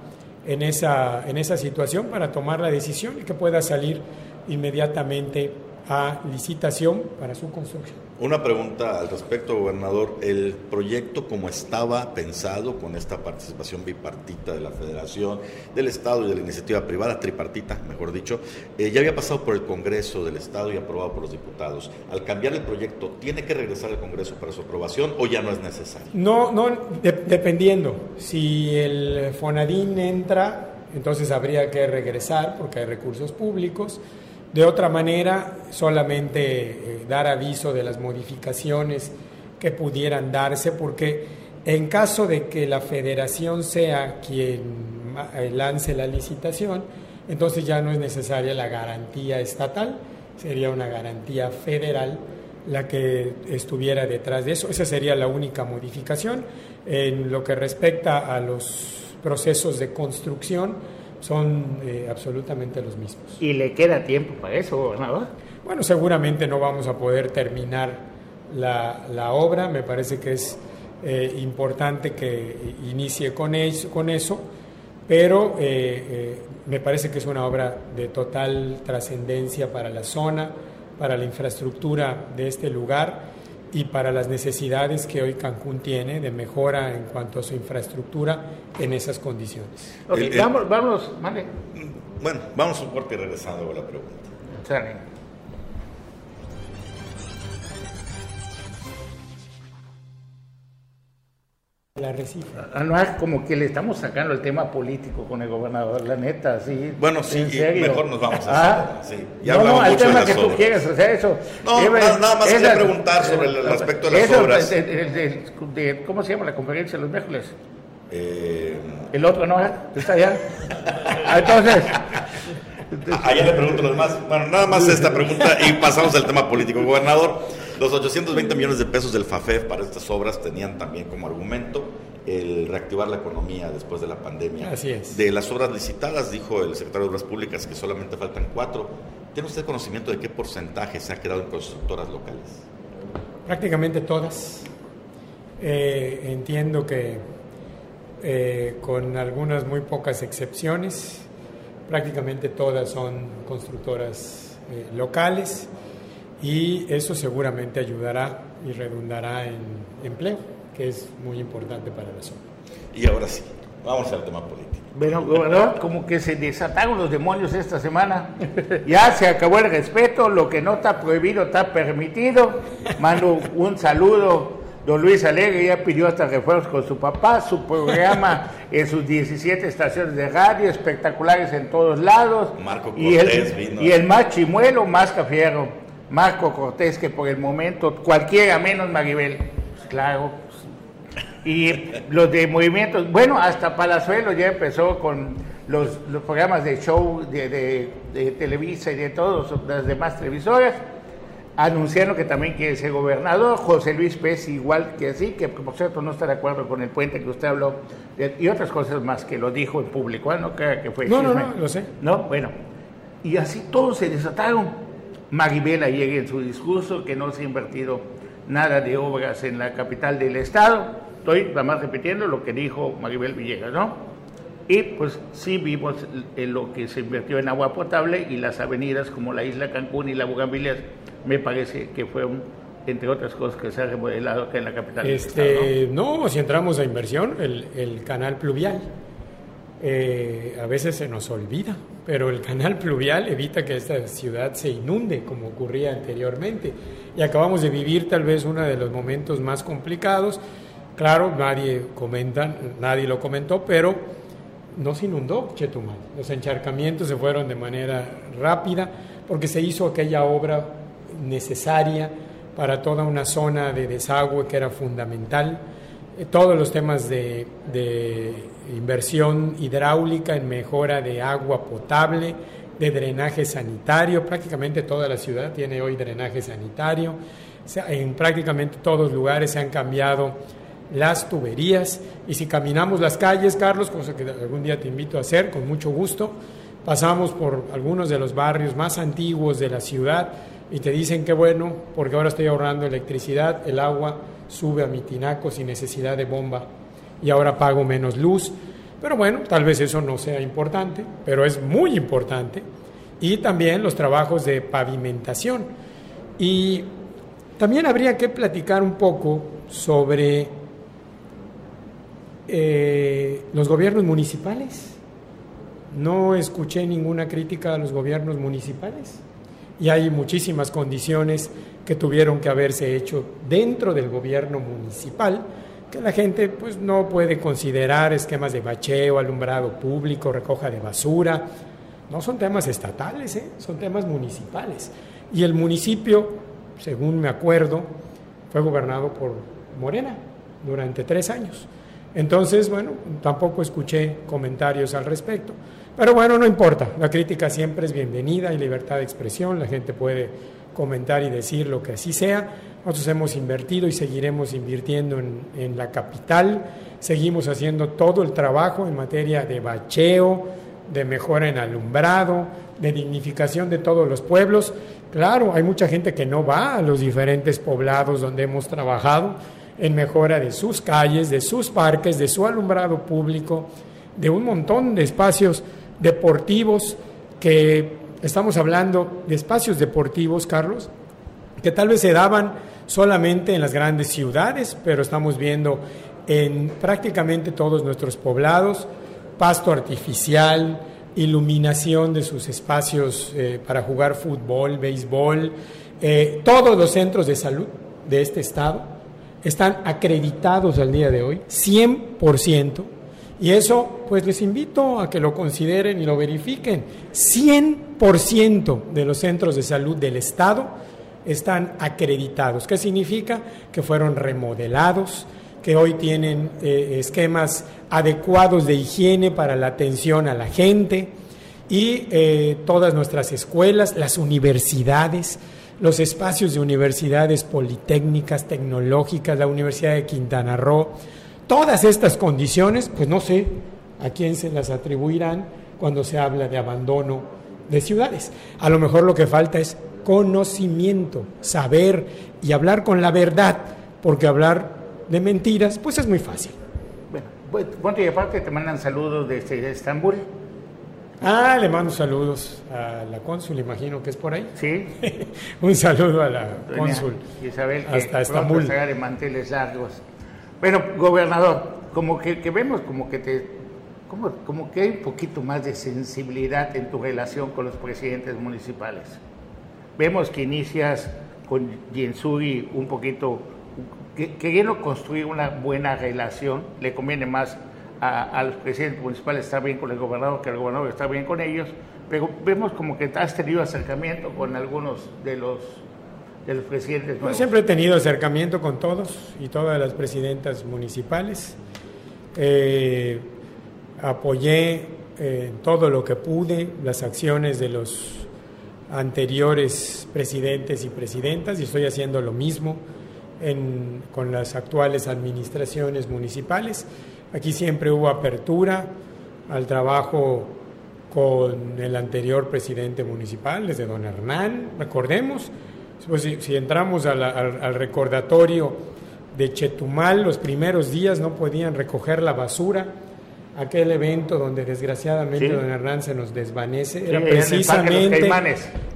en esa, en esa situación para tomar la decisión y que pueda salir inmediatamente a licitación para su construcción. Una pregunta al respecto, gobernador. El proyecto como estaba pensado con esta participación bipartita de la Federación, del Estado y de la iniciativa privada, tripartita, mejor dicho, eh, ya había pasado por el Congreso del Estado y aprobado por los diputados. Al cambiar el proyecto, ¿tiene que regresar al Congreso para su aprobación o ya no es necesario? No, no, dependiendo. Si el FONADIN entra, entonces habría que regresar porque hay recursos públicos. De otra manera, solamente eh, dar aviso de las modificaciones que pudieran darse, porque en caso de que la federación sea quien eh, lance la licitación, entonces ya no es necesaria la garantía estatal, sería una garantía federal la que estuviera detrás de eso. Esa sería la única modificación. En lo que respecta a los procesos de construcción, son eh, absolutamente los mismos. ¿Y le queda tiempo para eso, gobernador? Bueno, seguramente no vamos a poder terminar la, la obra, me parece que es eh, importante que inicie con eso, con eso pero eh, me parece que es una obra de total trascendencia para la zona, para la infraestructura de este lugar y para las necesidades que hoy Cancún tiene de mejora en cuanto a su infraestructura en esas condiciones. vamos, vamos, vale. Bueno, vamos a un corte y regresando a la pregunta. La ah, No es como que le estamos sacando el tema político con el gobernador, la neta, sí. Bueno, sí, mejor nos vamos a ah, sí. Ya no, no, el tema que tú quieres, o sea, eso. No, nada, más quería preguntar sobre el, aspecto de las obras. de, ¿Cómo se llama la conferencia de los miércoles? Eh, el otro no, está allá. Ah, entonces. Allá le pregunto los demás. Bueno, nada más esta pregunta y pasamos al tema político. Gobernador, los 820 millones de pesos del FAFEF para estas obras tenían también como argumento el reactivar la economía después de la pandemia. Así es. De las obras licitadas, dijo el secretario de Obras Públicas que solamente faltan cuatro. ¿Tiene usted conocimiento de qué porcentaje se ha quedado en constructoras locales? Prácticamente todas. Eh, entiendo que eh, con algunas muy pocas excepciones, prácticamente todas son constructoras eh, locales y eso seguramente ayudará y redundará en empleo, que es muy importante para la zona. Y ahora sí, vamos al tema político. Bueno, gobernador, como que se desataron los demonios esta semana. Ya se acabó el respeto, lo que no está prohibido está permitido. Mando un saludo. Don Luis Alegre ya pidió hasta refuerzos con su papá, su programa en sus 17 estaciones de radio, espectaculares en todos lados. Marco y el, Y el más chimuelo, más cafiero Marco Cortés, que por el momento cualquiera menos Maribel, pues claro. Y los de movimientos, bueno, hasta Palazuelo ya empezó con los, programas de show de, Televisa y de todas las demás televisoras. anunciando que también quiere ser gobernador, José Luis Pérez igual que así, que por cierto no está de acuerdo con el puente que usted habló, y otras cosas más que lo dijo en público, ¿eh? no crea que fue No, no, no, lo sé. No, bueno, y así todos se desataron. Maribela llega en su discurso que no se ha invertido nada de obras en la capital del estado, estoy nada más repitiendo lo que dijo Maribel Villegas, ¿no? Y pues sí vimos lo que se invirtió en agua potable y las avenidas como la isla Cancún y la Bugambilias me parece que fue entre otras cosas que se ha remodelado acá en la capital. Este, ¿no? si entramos a inversión, el, canal pluvial. Eh, a veces se nos olvida, pero el canal pluvial evita que esta ciudad se inunde como ocurría anteriormente. Y acabamos de vivir tal vez uno de los momentos más complicados. Claro, nadie comenta, nadie lo comentó, pero no se inundó Chetumal. Los encharcamientos se fueron de manera rápida porque se hizo aquella obra necesaria para toda una zona de desagüe que era fundamental. Eh, todos los temas de, inversión hidráulica en mejora de agua potable, de drenaje sanitario, prácticamente toda la ciudad tiene hoy drenaje sanitario, en prácticamente todos lugares se han cambiado las tuberías. Y si caminamos las calles, Carlos, cosa que algún día te invito a hacer con mucho gusto, pasamos por algunos de los barrios más antiguos de la ciudad, y te dicen que bueno, porque ahora estoy ahorrando electricidad, el agua sube a mi tinaco sin necesidad de bomba y ahora pago menos luz. Pero bueno, tal vez eso no sea importante, pero es muy importante. Y también los trabajos de pavimentación. Y también habría que platicar un poco sobre eh, los gobiernos municipales. No escuché ninguna crítica a los gobiernos municipales y hay muchísimas condiciones que tuvieron que haberse hecho dentro del gobierno municipal que la gente pues no puede considerar esquemas de bacheo, alumbrado público, recoja de basura. No son temas estatales, ¿eh? son temas municipales. Y el municipio, según me acuerdo, fue gobernado por Morena durante tres años. Entonces, bueno, tampoco escuché comentarios al respecto. Pero bueno, no importa, la crítica siempre es bienvenida, hay libertad de expresión, la gente puede comentar y decir lo que así sea. Nosotros hemos invertido y seguiremos invirtiendo en, la capital, seguimos haciendo todo el trabajo en materia de bacheo, de mejora en alumbrado, de dignificación de todos los pueblos. Claro, hay mucha gente que no va a los diferentes poblados donde hemos trabajado en mejora de sus calles, de sus parques, de su alumbrado público, de un montón de espacios deportivos que estamos hablando de espacios deportivos, Carlos, que tal vez se daban solamente en las grandes ciudades, pero estamos viendo en prácticamente todos nuestros poblados pasto artificial, iluminación de sus espacios eh, para jugar fútbol, béisbol, eh, todos los centros de salud de este estado están acreditados al día de hoy, 100%, y eso, pues les invito a que lo consideren y lo verifiquen. 100% de los centros de salud del Estado están acreditados. ¿Qué significa? Que fueron remodelados, que hoy tienen eh, esquemas adecuados de higiene para la atención a la gente y eh, todas nuestras escuelas, las universidades, los espacios de universidades politécnicas, tecnológicas, la Universidad de Quintana Roo, Todas estas condiciones, pues no sé a quién se las atribuirán cuando se habla de abandono de ciudades. A lo mejor lo que falta es conocimiento, saber y hablar con la verdad, porque hablar de mentiras, pues es muy fácil. Bueno, pues, y aparte te mandan saludos desde Estambul. Ah, le mando saludos a la cónsul, imagino que es por ahí. Sí. Un saludo a la cónsul. Isabel, que hasta Estambul. de manteles largos. Bueno, gobernador, como que, vemos como que te como, como, que hay un poquito más de sensibilidad en tu relación con los presidentes municipales. Vemos que inicias con Jensuri un poquito queriendo construir una buena relación, le conviene más a, a, los presidentes municipales estar bien con el gobernador que el gobernador está bien con ellos, pero vemos como que has tenido acercamiento con algunos de los de los presidentes Yo siempre he tenido acercamiento con todos y todas las presidentas municipales. Eh, apoyé en todo lo que pude las acciones de los anteriores presidentes y presidentas y estoy haciendo lo mismo con las actuales administraciones municipales. Aquí siempre hubo apertura al trabajo con el anterior presidente municipal, desde don Hernán, recordemos, pues si, entramos al recordatorio de Chetumal, los primeros días no podían recoger la basura, aquel evento donde desgraciadamente don Hernán se nos desvanece, era, precisamente,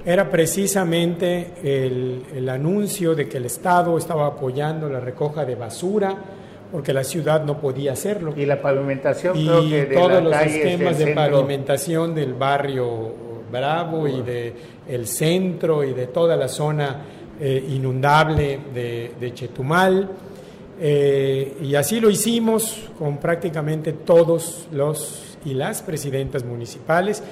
era precisamente el, el, anuncio de que el Estado estaba apoyando la recoja de basura porque la ciudad no podía hacerlo. Y la pavimentación, y creo que de todos los esquemas de pavimentación del barrio Bravo y de el centro y de toda la zona eh, inundable de, Chetumal eh, y así lo hicimos con prácticamente todos los y las presidentas municipales.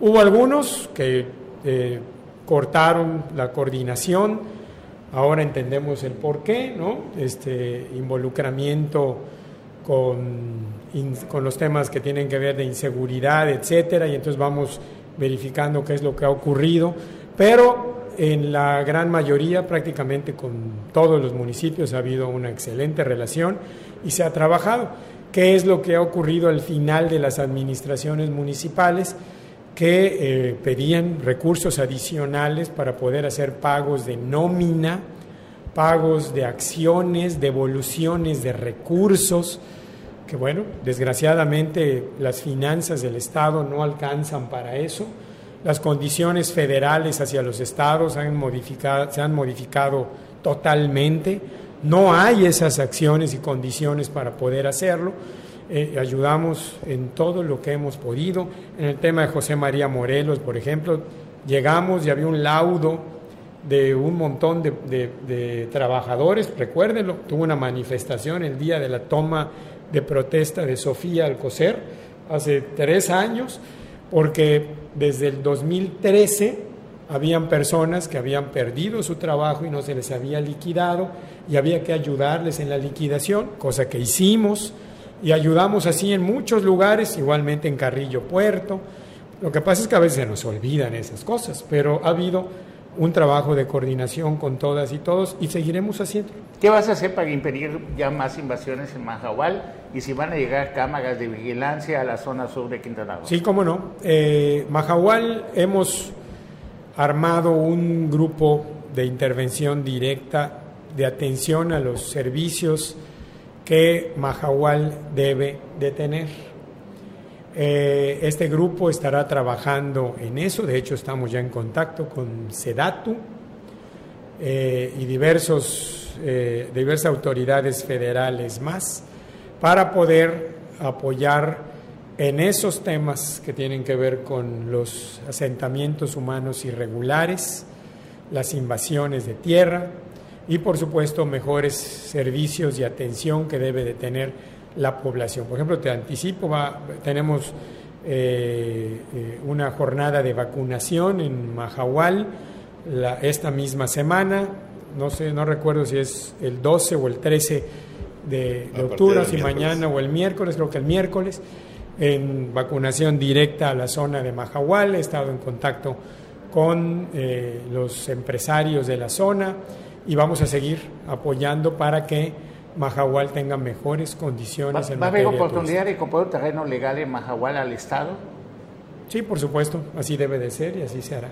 Hubo algunos que eh, cortaron la coordinación, ahora entendemos el por qué, ¿no? Este involucramiento con, con los temas que tienen que ver de inseguridad, etcétera, y entonces vamos verificando qué es lo que ha ocurrido, pero en la gran mayoría, prácticamente con todos los municipios, ha habido una excelente relación y se ha trabajado. ¿Qué es lo que ha ocurrido al final de las administraciones municipales? que eh, pedían recursos adicionales para poder hacer pagos de nómina, pagos de acciones, devoluciones de recursos, que bueno, desgraciadamente las finanzas del Estado no alcanzan para eso las condiciones federales hacia los estados han modificado, se han modificado totalmente. No hay esas acciones y condiciones para poder hacerlo. Eh, ayudamos en todo lo que hemos podido. En el tema de José María Morelos, por ejemplo, llegamos y había un laudo de un montón de, de trabajadores. Recuérdenlo, tuvo una manifestación el día de la toma de protesta de Sofía Alcocer hace tres años porque desde el 2013 habían personas que habían perdido su trabajo y no se les había liquidado y había que ayudarles en la liquidación, cosa que hicimos y ayudamos así en muchos lugares, igualmente en Carrillo Puerto. Lo que pasa es que a veces nos olvidan esas cosas, pero ha habido un trabajo de coordinación con todas y todos y seguiremos haciendo. ¿Qué vas a hacer para impedir ya más invasiones en Majahual y si van a llegar cámaras de vigilancia a la zona sur de Quintana Roo? Sí, cómo no. Eh, hemos armado un grupo de intervención directa de atención a los servicios que Majahual debe de tener eh, este grupo estará trabajando en eso, de hecho estamos ya en contacto con SEDATU eh, y diversos, eh, diversas autoridades federales más para poder apoyar en esos temas que tienen que ver con los asentamientos humanos irregulares, las invasiones de tierra y por supuesto mejores servicios y atención que debe de tener la población. Por ejemplo, te anticipo, tenemos eh, eh, una jornada de vacunación en Mahahual esta misma semana, no sé, no recuerdo si es el 12 o el 13 de, octubre, si mañana o el miércoles, creo que el miércoles, en vacunación directa a la zona de Mahahual, he estado en contacto con eh, los empresarios de la zona y vamos a seguir apoyando para que Mahahual tenga mejores condiciones ¿Va, en ¿Va a haber oportunidad de comprar un terreno legal en Mahahual al Estado? Sí, por supuesto, así debe de ser y así se hará.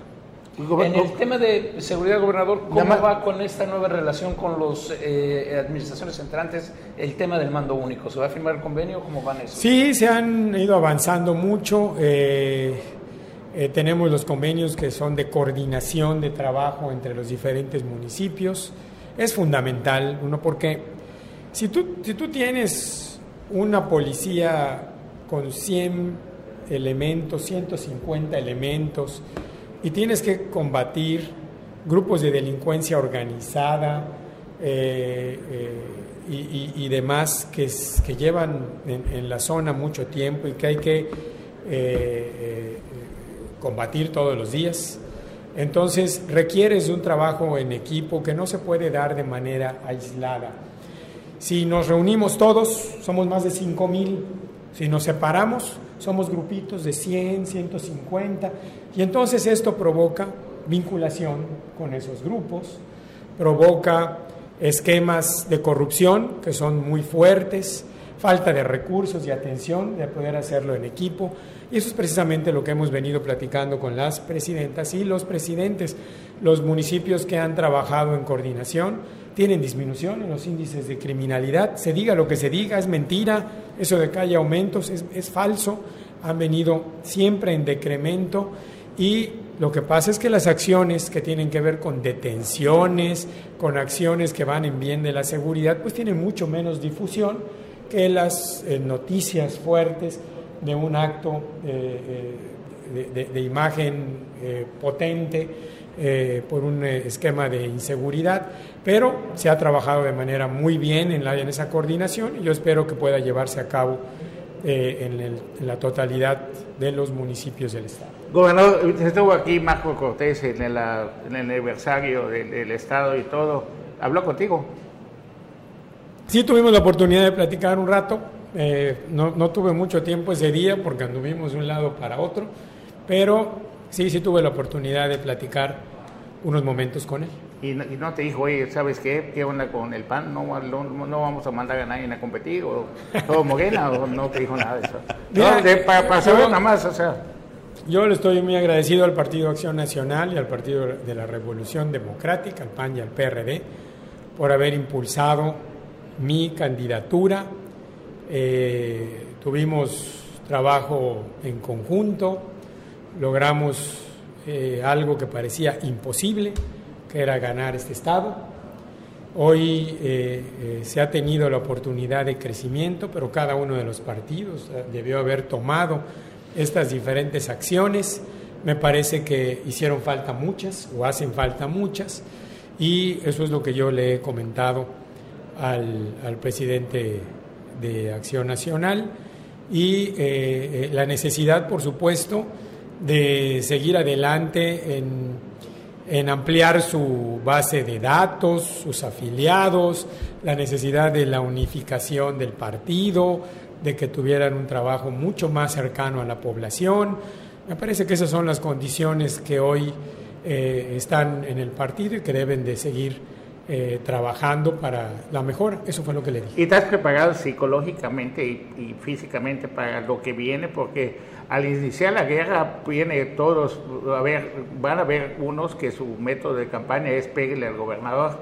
En el tema de seguridad, gobernador, ¿cómo va con esta nueva relación con las eh, administraciones entrantes el tema del mando único? ¿Se va a firmar el convenio? ¿Cómo van eso? Sí, se han ido avanzando mucho. Eh, eh, tenemos los convenios que son de coordinación de trabajo entre los diferentes municipios. Es fundamental, uno, porque si tú, si tú tienes una policía con 100 elementos, 150 elementos, y tienes que combatir grupos de delincuencia organizada eh, eh, y, demás que, llevan en, la zona mucho tiempo y que hay que eh, combatir todos los días. Entonces requieres un trabajo en equipo que no se puede dar de manera aislada. Si nos reunimos todos, somos más de 5 mil. Si nos separamos, somos grupitos de 100, 150. Y entonces esto provoca vinculación con esos grupos, provoca esquemas de corrupción que son muy fuertes, falta de recursos y atención de poder hacerlo en equipo. Y eso es precisamente lo que hemos venido platicando con las presidentas y los presidentes. Los municipios que han trabajado en coordinación tienen disminución en los índices de criminalidad. Se diga lo que se diga, es mentira, eso de que haya aumentos es, falso. Han venido siempre en decremento y lo que pasa es que las acciones que tienen que ver con detenciones, con acciones que van en bien de la seguridad, pues tienen mucho menos difusión que las eh, noticias fuertes de un acto eh, de, imagen eh, potente por un esquema de inseguridad, pero se ha trabajado de manera muy bien en, la, en esa coordinación y yo espero que pueda llevarse a cabo en, la totalidad de los municipios del Estado. Gobernador, estuvo aquí Marco Cortés en el, en el aniversario del Estado y todo. ¿Habló contigo? Sí tuvimos la oportunidad de platicar un rato, eh, no, no, tuve mucho tiempo ese día porque anduvimos de un lado para otro, pero sí, sí tuve la oportunidad de platicar unos momentos con él. ¿Y no, te dijo, oye, ¿sabes qué? ¿Qué onda con el PAN? ¿No, no, vamos a mandar a nadie a competir? ¿O todo Morena? ¿O no te dijo nada de eso? no, para, saber nada más, o sea... Yo le estoy muy agradecido al Partido Acción Nacional y al Partido de la Revolución Democrática, al PAN y al PRD, por haber impulsado mi candidatura. Eh, tuvimos trabajo en conjunto, logramos eh, algo que parecía imposible, que era ganar este Estado. Hoy eh, se ha tenido la oportunidad de crecimiento, pero cada uno de los partidos debió haber tomado estas diferentes acciones. Me parece que hicieron falta muchas o hacen falta muchas y eso es lo que yo le he comentado al, presidente de Acción Nacional y eh, eh, la necesidad, por supuesto, de seguir adelante en, en, ampliar su base de datos, sus afiliados, la necesidad de la unificación del partido, de que tuvieran un trabajo mucho más cercano a la población. Me parece que esas son las condiciones que hoy eh, están en el partido y que deben de seguir eh, trabajando para la mejora. Eso fue lo que le dije. ¿Y estás preparado psicológicamente y, físicamente para lo que viene? Porque al iniciar la guerra viene todos, a ver, van a haber unos que su método de campaña es pegarle al gobernador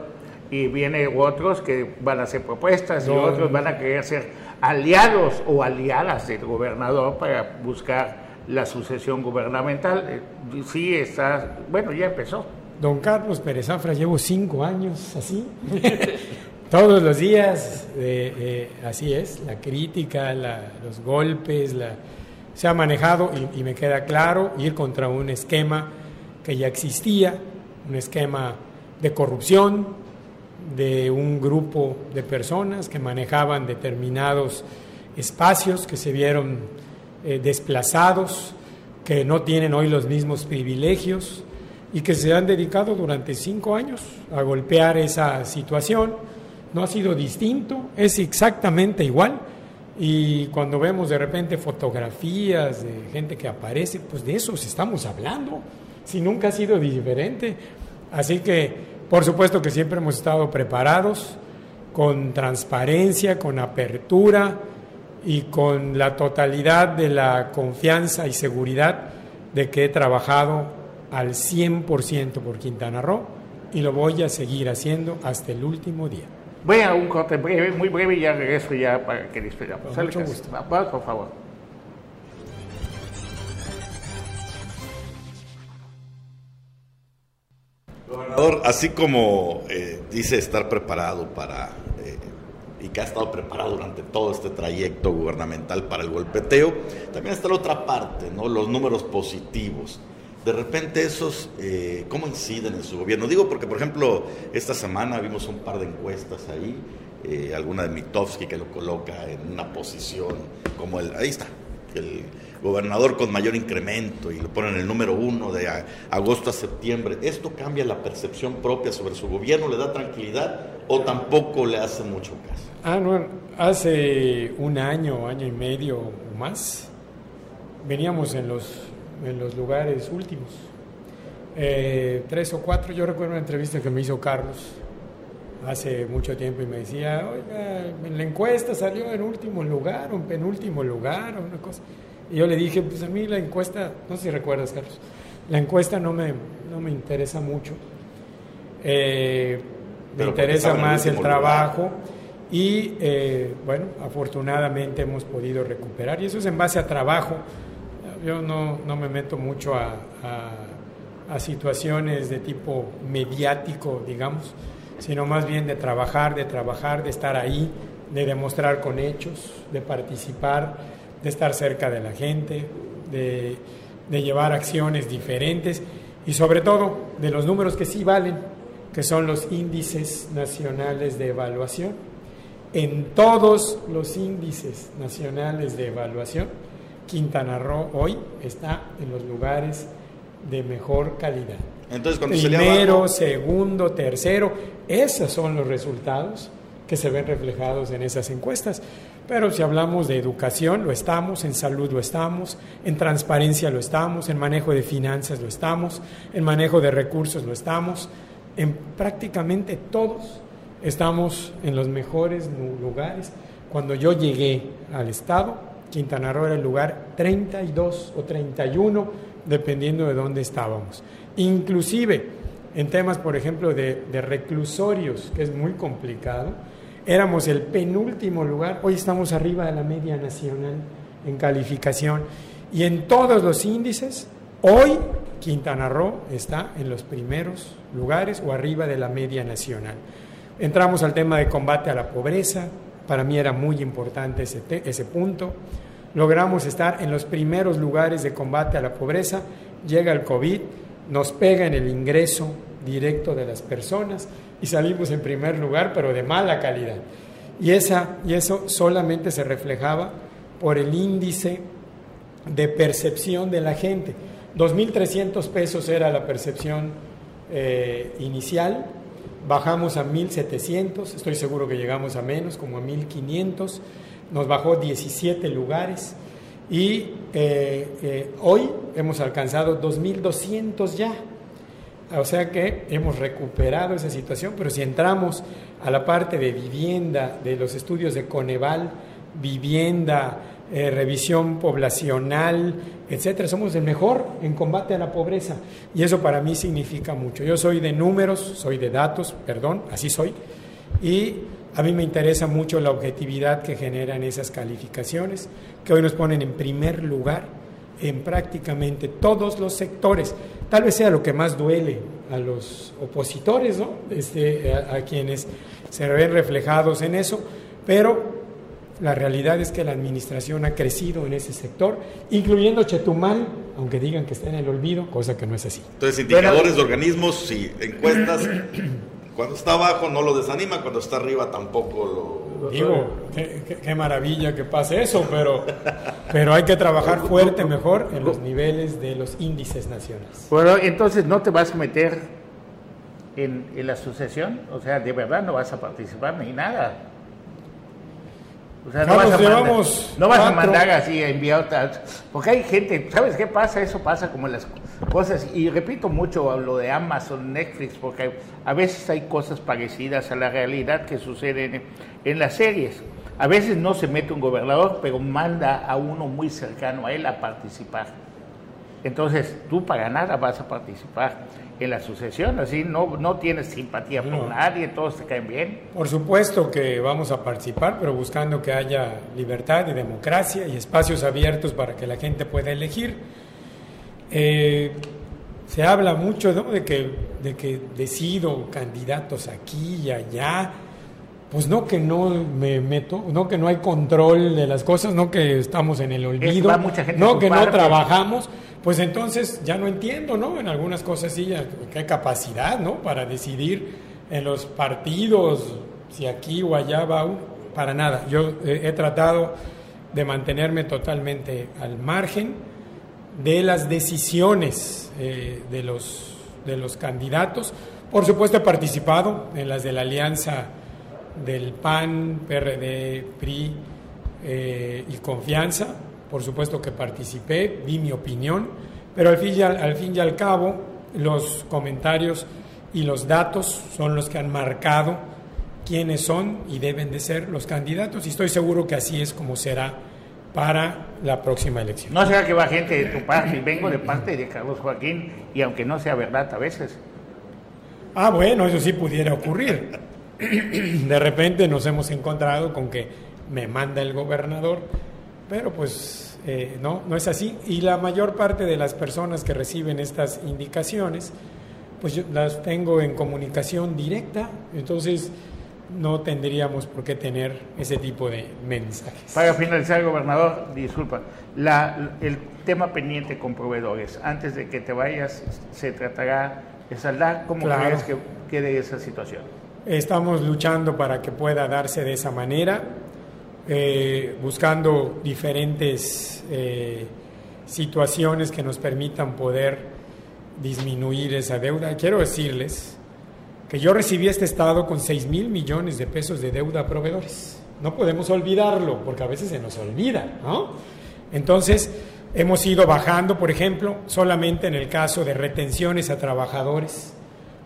y viene otros que van a hacer propuestas y otros van a querer ser aliados o aliadas del gobernador para buscar la sucesión gubernamental. Eh, sí está, bueno, ya empezó. Don Carlos Pérez Zafra, llevo cinco años así, todos los días, eh, eh, así es, la crítica, los golpes, la, se ha manejado y, me queda claro ir contra un esquema que ya existía, un esquema de corrupción de un grupo de personas que manejaban determinados espacios que se vieron eh, desplazados, que no tienen hoy los mismos privilegios y que se han dedicado durante cinco años a golpear esa situación. No ha sido distinto, es exactamente igual. Y cuando vemos de repente fotografías de gente que aparece, pues de eso estamos hablando, si nunca ha sido diferente. Así que, por supuesto que siempre hemos estado preparados, con transparencia, con apertura y con la totalidad de la confianza y seguridad de que he trabajado al 100% por Quintana Roo y lo voy a seguir haciendo hasta el último día. Voy a un corte breve, muy breve y ya regreso ya para que despedamos. mucho gusto. por favor. Gobernador, así como eh, dice estar preparado para eh, y que ha estado preparado durante todo este trayecto gubernamental para el golpeteo, también está la otra parte, ¿no? Los números positivos de repente esos, eh, ¿cómo inciden en su gobierno? Digo porque, por ejemplo, esta semana vimos un par de encuestas ahí, eh, alguna de Mitofsky que lo coloca en una posición como el, ahí está, el gobernador con mayor incremento y lo ponen en el número uno de agosto a septiembre. ¿Esto cambia la percepción propia sobre su gobierno? ¿Le da tranquilidad o tampoco le hace mucho caso? Ah, no, hace un año, año y medio o más, veníamos en los en los lugares últimos. eh, tres o cuatro. Yo recuerdo una entrevista que me hizo Carlos hace mucho tiempo y me decía, oiga, en la encuesta salió en último lugar, o en penúltimo lugar, o una cosa. Y yo le dije, pues a mí la encuesta, no sé si recuerdas, Carlos, la encuesta no me, no me interesa mucho. Eh, me interesa más el trabajo y, eh, bueno, afortunadamente hemos podido recuperar. Y eso es en base a trabajo. Yo no, no me meto mucho a, a, situaciones de tipo mediático, digamos, sino más bien de trabajar, de trabajar, de estar ahí, de demostrar con hechos, de participar de estar cerca de la gente, de, llevar acciones diferentes y sobre todo de los números que sí valen, que son los índices nacionales de evaluación. En todos los índices nacionales de evaluación, Quintana Roo hoy está en los lugares de mejor calidad. Entonces, cuando Primero, segundo, tercero, esos son los resultados que se ven reflejados en esas encuestas. Pero si hablamos de educación, lo estamos, en salud lo estamos, en transparencia lo estamos, en manejo de finanzas lo estamos, en manejo de recursos lo estamos, en prácticamente todos estamos en los mejores lugares. Cuando yo llegué al Estado, Quintana Roo era el lugar 32 o 31, dependiendo de dónde estábamos. Inclusive en temas, por ejemplo, de, de reclusorios, que es muy complicado, éramos el penúltimo lugar, hoy estamos arriba de la media nacional en calificación y en todos los índices, hoy Quintana Roo está en los primeros lugares o arriba de la media nacional. Entramos al tema de combate a la pobreza, para mí era muy importante ese, punto. Logramos estar en los primeros lugares de combate a la pobreza, llega el COVID, nos pega en el ingreso directo de las personas y salimos en primer lugar, pero de mala calidad. Y, esa, y eso solamente se reflejaba por el índice de percepción de la gente. 2.300 pesos era la percepción eh, inicial, bajamos a 1.700, estoy seguro que llegamos a menos, como a 1.500, nos bajó 17 lugares y eh, eh, hoy hemos alcanzado 2.200 ya. O sea que hemos recuperado esa situación, pero si entramos a la parte de vivienda, de los estudios de Coneval, vivienda, eh, revisión poblacional, etcétera, somos el mejor en combate a la pobreza y eso para mí significa mucho. Yo soy de números, soy de datos, perdón, así soy, y a mí me interesa mucho la objetividad que generan esas calificaciones, que hoy nos ponen en primer lugar en prácticamente todos los sectores. Tal vez sea lo que más duele a los opositores, ¿no? Este, a, quienes se ven reflejados en eso, pero la realidad es que la administración ha crecido en ese sector, incluyendo Chetumal, aunque digan que está en el olvido, cosa que no es así. Entonces, indicadores de organismos y encuestas, cuando está abajo no lo desanima, cuando está arriba tampoco lo Digo, qué, maravilla que pase eso, pero, pero hay que trabajar fuerte mejor en los niveles de los índices nacionales. Bueno, entonces no te vas a meter en, la sucesión, o sea, de verdad no vas a participar ni nada. O sea, no, vas a, mandar, no vas a mandar así a enviar porque hay gente, ¿sabes qué pasa? Eso pasa como las cosas, y repito mucho lo de Amazon, Netflix, porque a veces hay cosas parecidas a la realidad que suceden en las series. A veces no se mete un gobernador, pero manda a uno muy cercano a él a participar. Entonces, tú para nada vas a participar en la sucesión, así no, no tienes simpatía por nadie, todos te caen bien. Por supuesto que vamos a participar, pero buscando que haya libertad y democracia y espacios abiertos para que la gente pueda elegir. Eh, se habla mucho de, que, de que decido candidatos aquí y allá. Pues no que no me meto, no que no hay control de las cosas, no que estamos en el olvido, no que no trabajamos pues entonces ya no entiendo, ¿no? En algunas cosas sí, qué capacidad, ¿no? Para decidir en los partidos si aquí o allá va uno. Para nada. Yo he tratado de mantenerme totalmente al margen de las decisiones eh, de, los, de los candidatos. Por supuesto he participado en las de la alianza del PAN, PRD, PRI eh, y Confianza por supuesto que participé, di mi opinión, pero al fin y al, fin y al cabo los comentarios y los datos son los que han marcado quiénes son y deben de ser los candidatos y estoy seguro que así es como será para la próxima elección. No será que va gente de tu parte, vengo de parte de Carlos Joaquín y aunque no sea verdad a veces. Ah, bueno, eso sí pudiera ocurrir. De repente nos hemos encontrado con que me manda el gobernador, pero pues eh, no, no es así. Y la mayor parte de las personas que reciben estas indicaciones, pues yo las tengo en comunicación directa, entonces no tendríamos por qué tener ese tipo de mensajes. Para finalizar, gobernador, disculpa, la, el tema pendiente con proveedores, antes de que te vayas, se tratará de saldar. ¿Cómo crees que quede esa situación? Estamos luchando para que pueda darse de esa manera, eh, buscando diferentes eh, situaciones que nos permitan poder disminuir esa deuda. Quiero decirles que yo recibí este Estado con 6 mil millones de pesos de deuda a proveedores. No podemos olvidarlo, porque a veces se nos olvida, ¿no? Entonces, hemos ido bajando, por ejemplo, solamente en el caso de retenciones a trabajadores,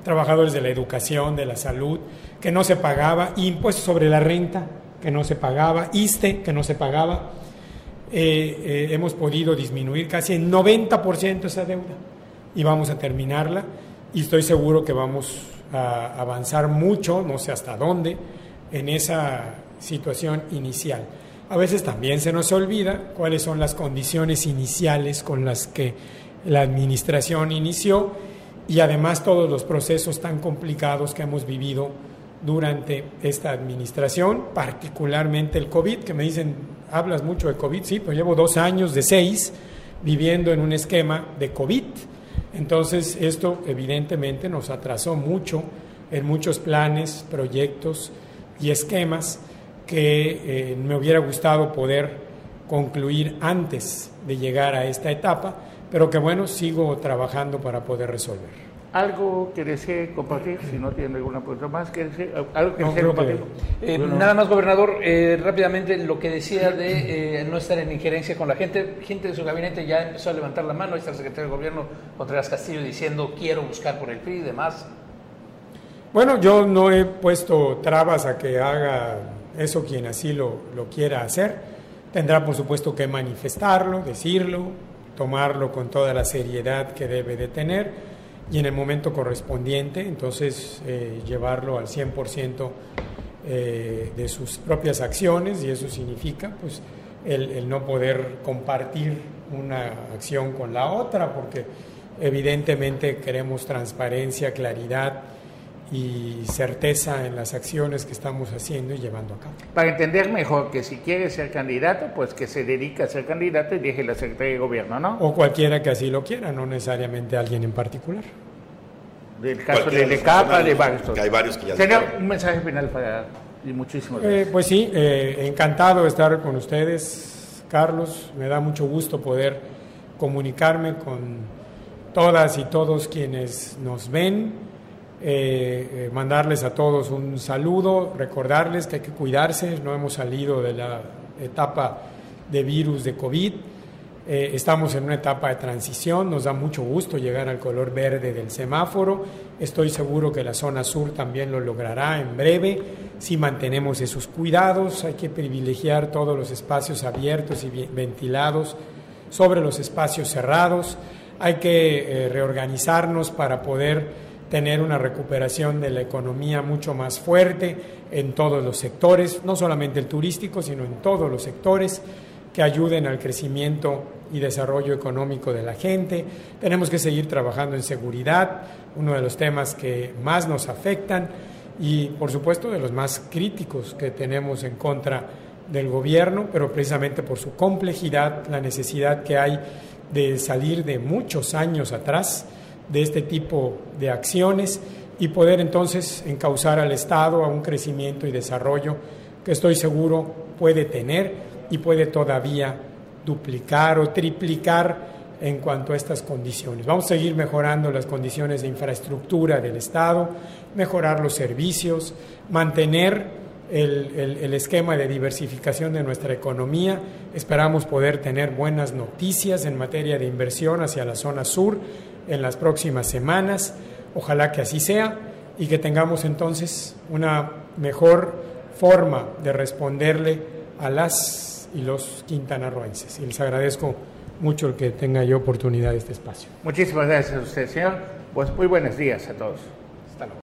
trabajadores de la educación, de la salud, que no se pagaba, impuestos sobre la renta, que no se pagaba, ISTE, que no se pagaba. Eh, eh, hemos podido disminuir casi en 90% esa deuda y vamos a terminarla y estoy seguro que vamos a avanzar mucho, no sé hasta dónde, en esa situación inicial. A veces también se nos olvida cuáles son las condiciones iniciales con las que la administración inició y además todos los procesos tan complicados que hemos vivido durante esta administración, particularmente el COVID, que me dicen, hablas mucho de COVID, sí, pues llevo dos años de seis viviendo en un esquema de COVID entonces, esto evidentemente nos atrasó mucho en muchos planes, proyectos y esquemas que eh, me hubiera gustado poder concluir antes de llegar a esta etapa, pero que bueno, sigo trabajando para poder resolver. ¿Algo que desee compartir? Si no tiene alguna pregunta más, que ¿algo que desee compartir? Eh, nada más, gobernador, eh, rápidamente lo que decía de eh, no estar en injerencia con la gente. Gente de su gabinete ya empezó a levantar la mano. Ahí está el secretario de Gobierno, Contreras Castillo, diciendo quiero buscar por el PRI y demás. Bueno, yo no he puesto trabas a que haga eso quien así lo, lo quiera hacer. Tendrá, por supuesto, que manifestarlo, decirlo, tomarlo con toda la seriedad que debe de tener y en el momento correspondiente, entonces eh, llevarlo al 100% eh, de sus propias acciones y eso significa pues el, no poder compartir una acción con la otra porque evidentemente queremos transparencia, claridad y certeza en las acciones que estamos haciendo y llevando a cabo. Para entender mejor que si quiere ser candidato, pues que se dedique a ser candidato y deje la Secretaría de Gobierno, ¿no? O cualquiera que así lo quiera, no necesariamente alguien en particular. Del caso de Lecapa, de varios. Que hay varios que ya Sería un mensaje final para... Y muchísimas eh, pues sí, eh, encantado de estar con ustedes, Carlos. Me da mucho gusto poder comunicarme con todas y todos quienes nos ven eh, eh, mandarles a todos un saludo, recordarles que hay que cuidarse, no hemos salido de la etapa de virus de COVID, eh, estamos en una etapa de transición, nos da mucho gusto llegar al color verde del semáforo, estoy seguro que la zona sur también lo logrará en breve, si mantenemos esos cuidados, hay que privilegiar todos los espacios abiertos y ventilados sobre los espacios cerrados, hay que reorganizarnos para poder tener una recuperación de la economía mucho más fuerte en todos los sectores, no solamente el turístico, sino en todos los sectores que ayuden al crecimiento y desarrollo económico de la gente. Tenemos que seguir trabajando en seguridad, uno de los temas que más nos afectan y por supuesto de los más críticos que tenemos en contra del gobierno, pero precisamente por su complejidad, la necesidad que hay de salir de muchos años atrás de este tipo de acciones y poder entonces encauzar al Estado a un crecimiento y desarrollo que estoy seguro puede tener y puede todavía duplicar o triplicar en cuanto a estas condiciones. Vamos a seguir mejorando las condiciones de infraestructura del Estado, mejorar los servicios, mantener el, el, esquema de diversificación de nuestra economía. Esperamos poder tener buenas noticias en materia de inversión hacia la zona sur en las próximas semanas. Ojalá que así sea y que tengamos entonces una mejor forma de responderle a las y los quintanarroenses. Y les agradezco mucho el que tenga yo oportunidad de este espacio. Muchísimas gracias a usted, señor. Pues muy buenos días a todos.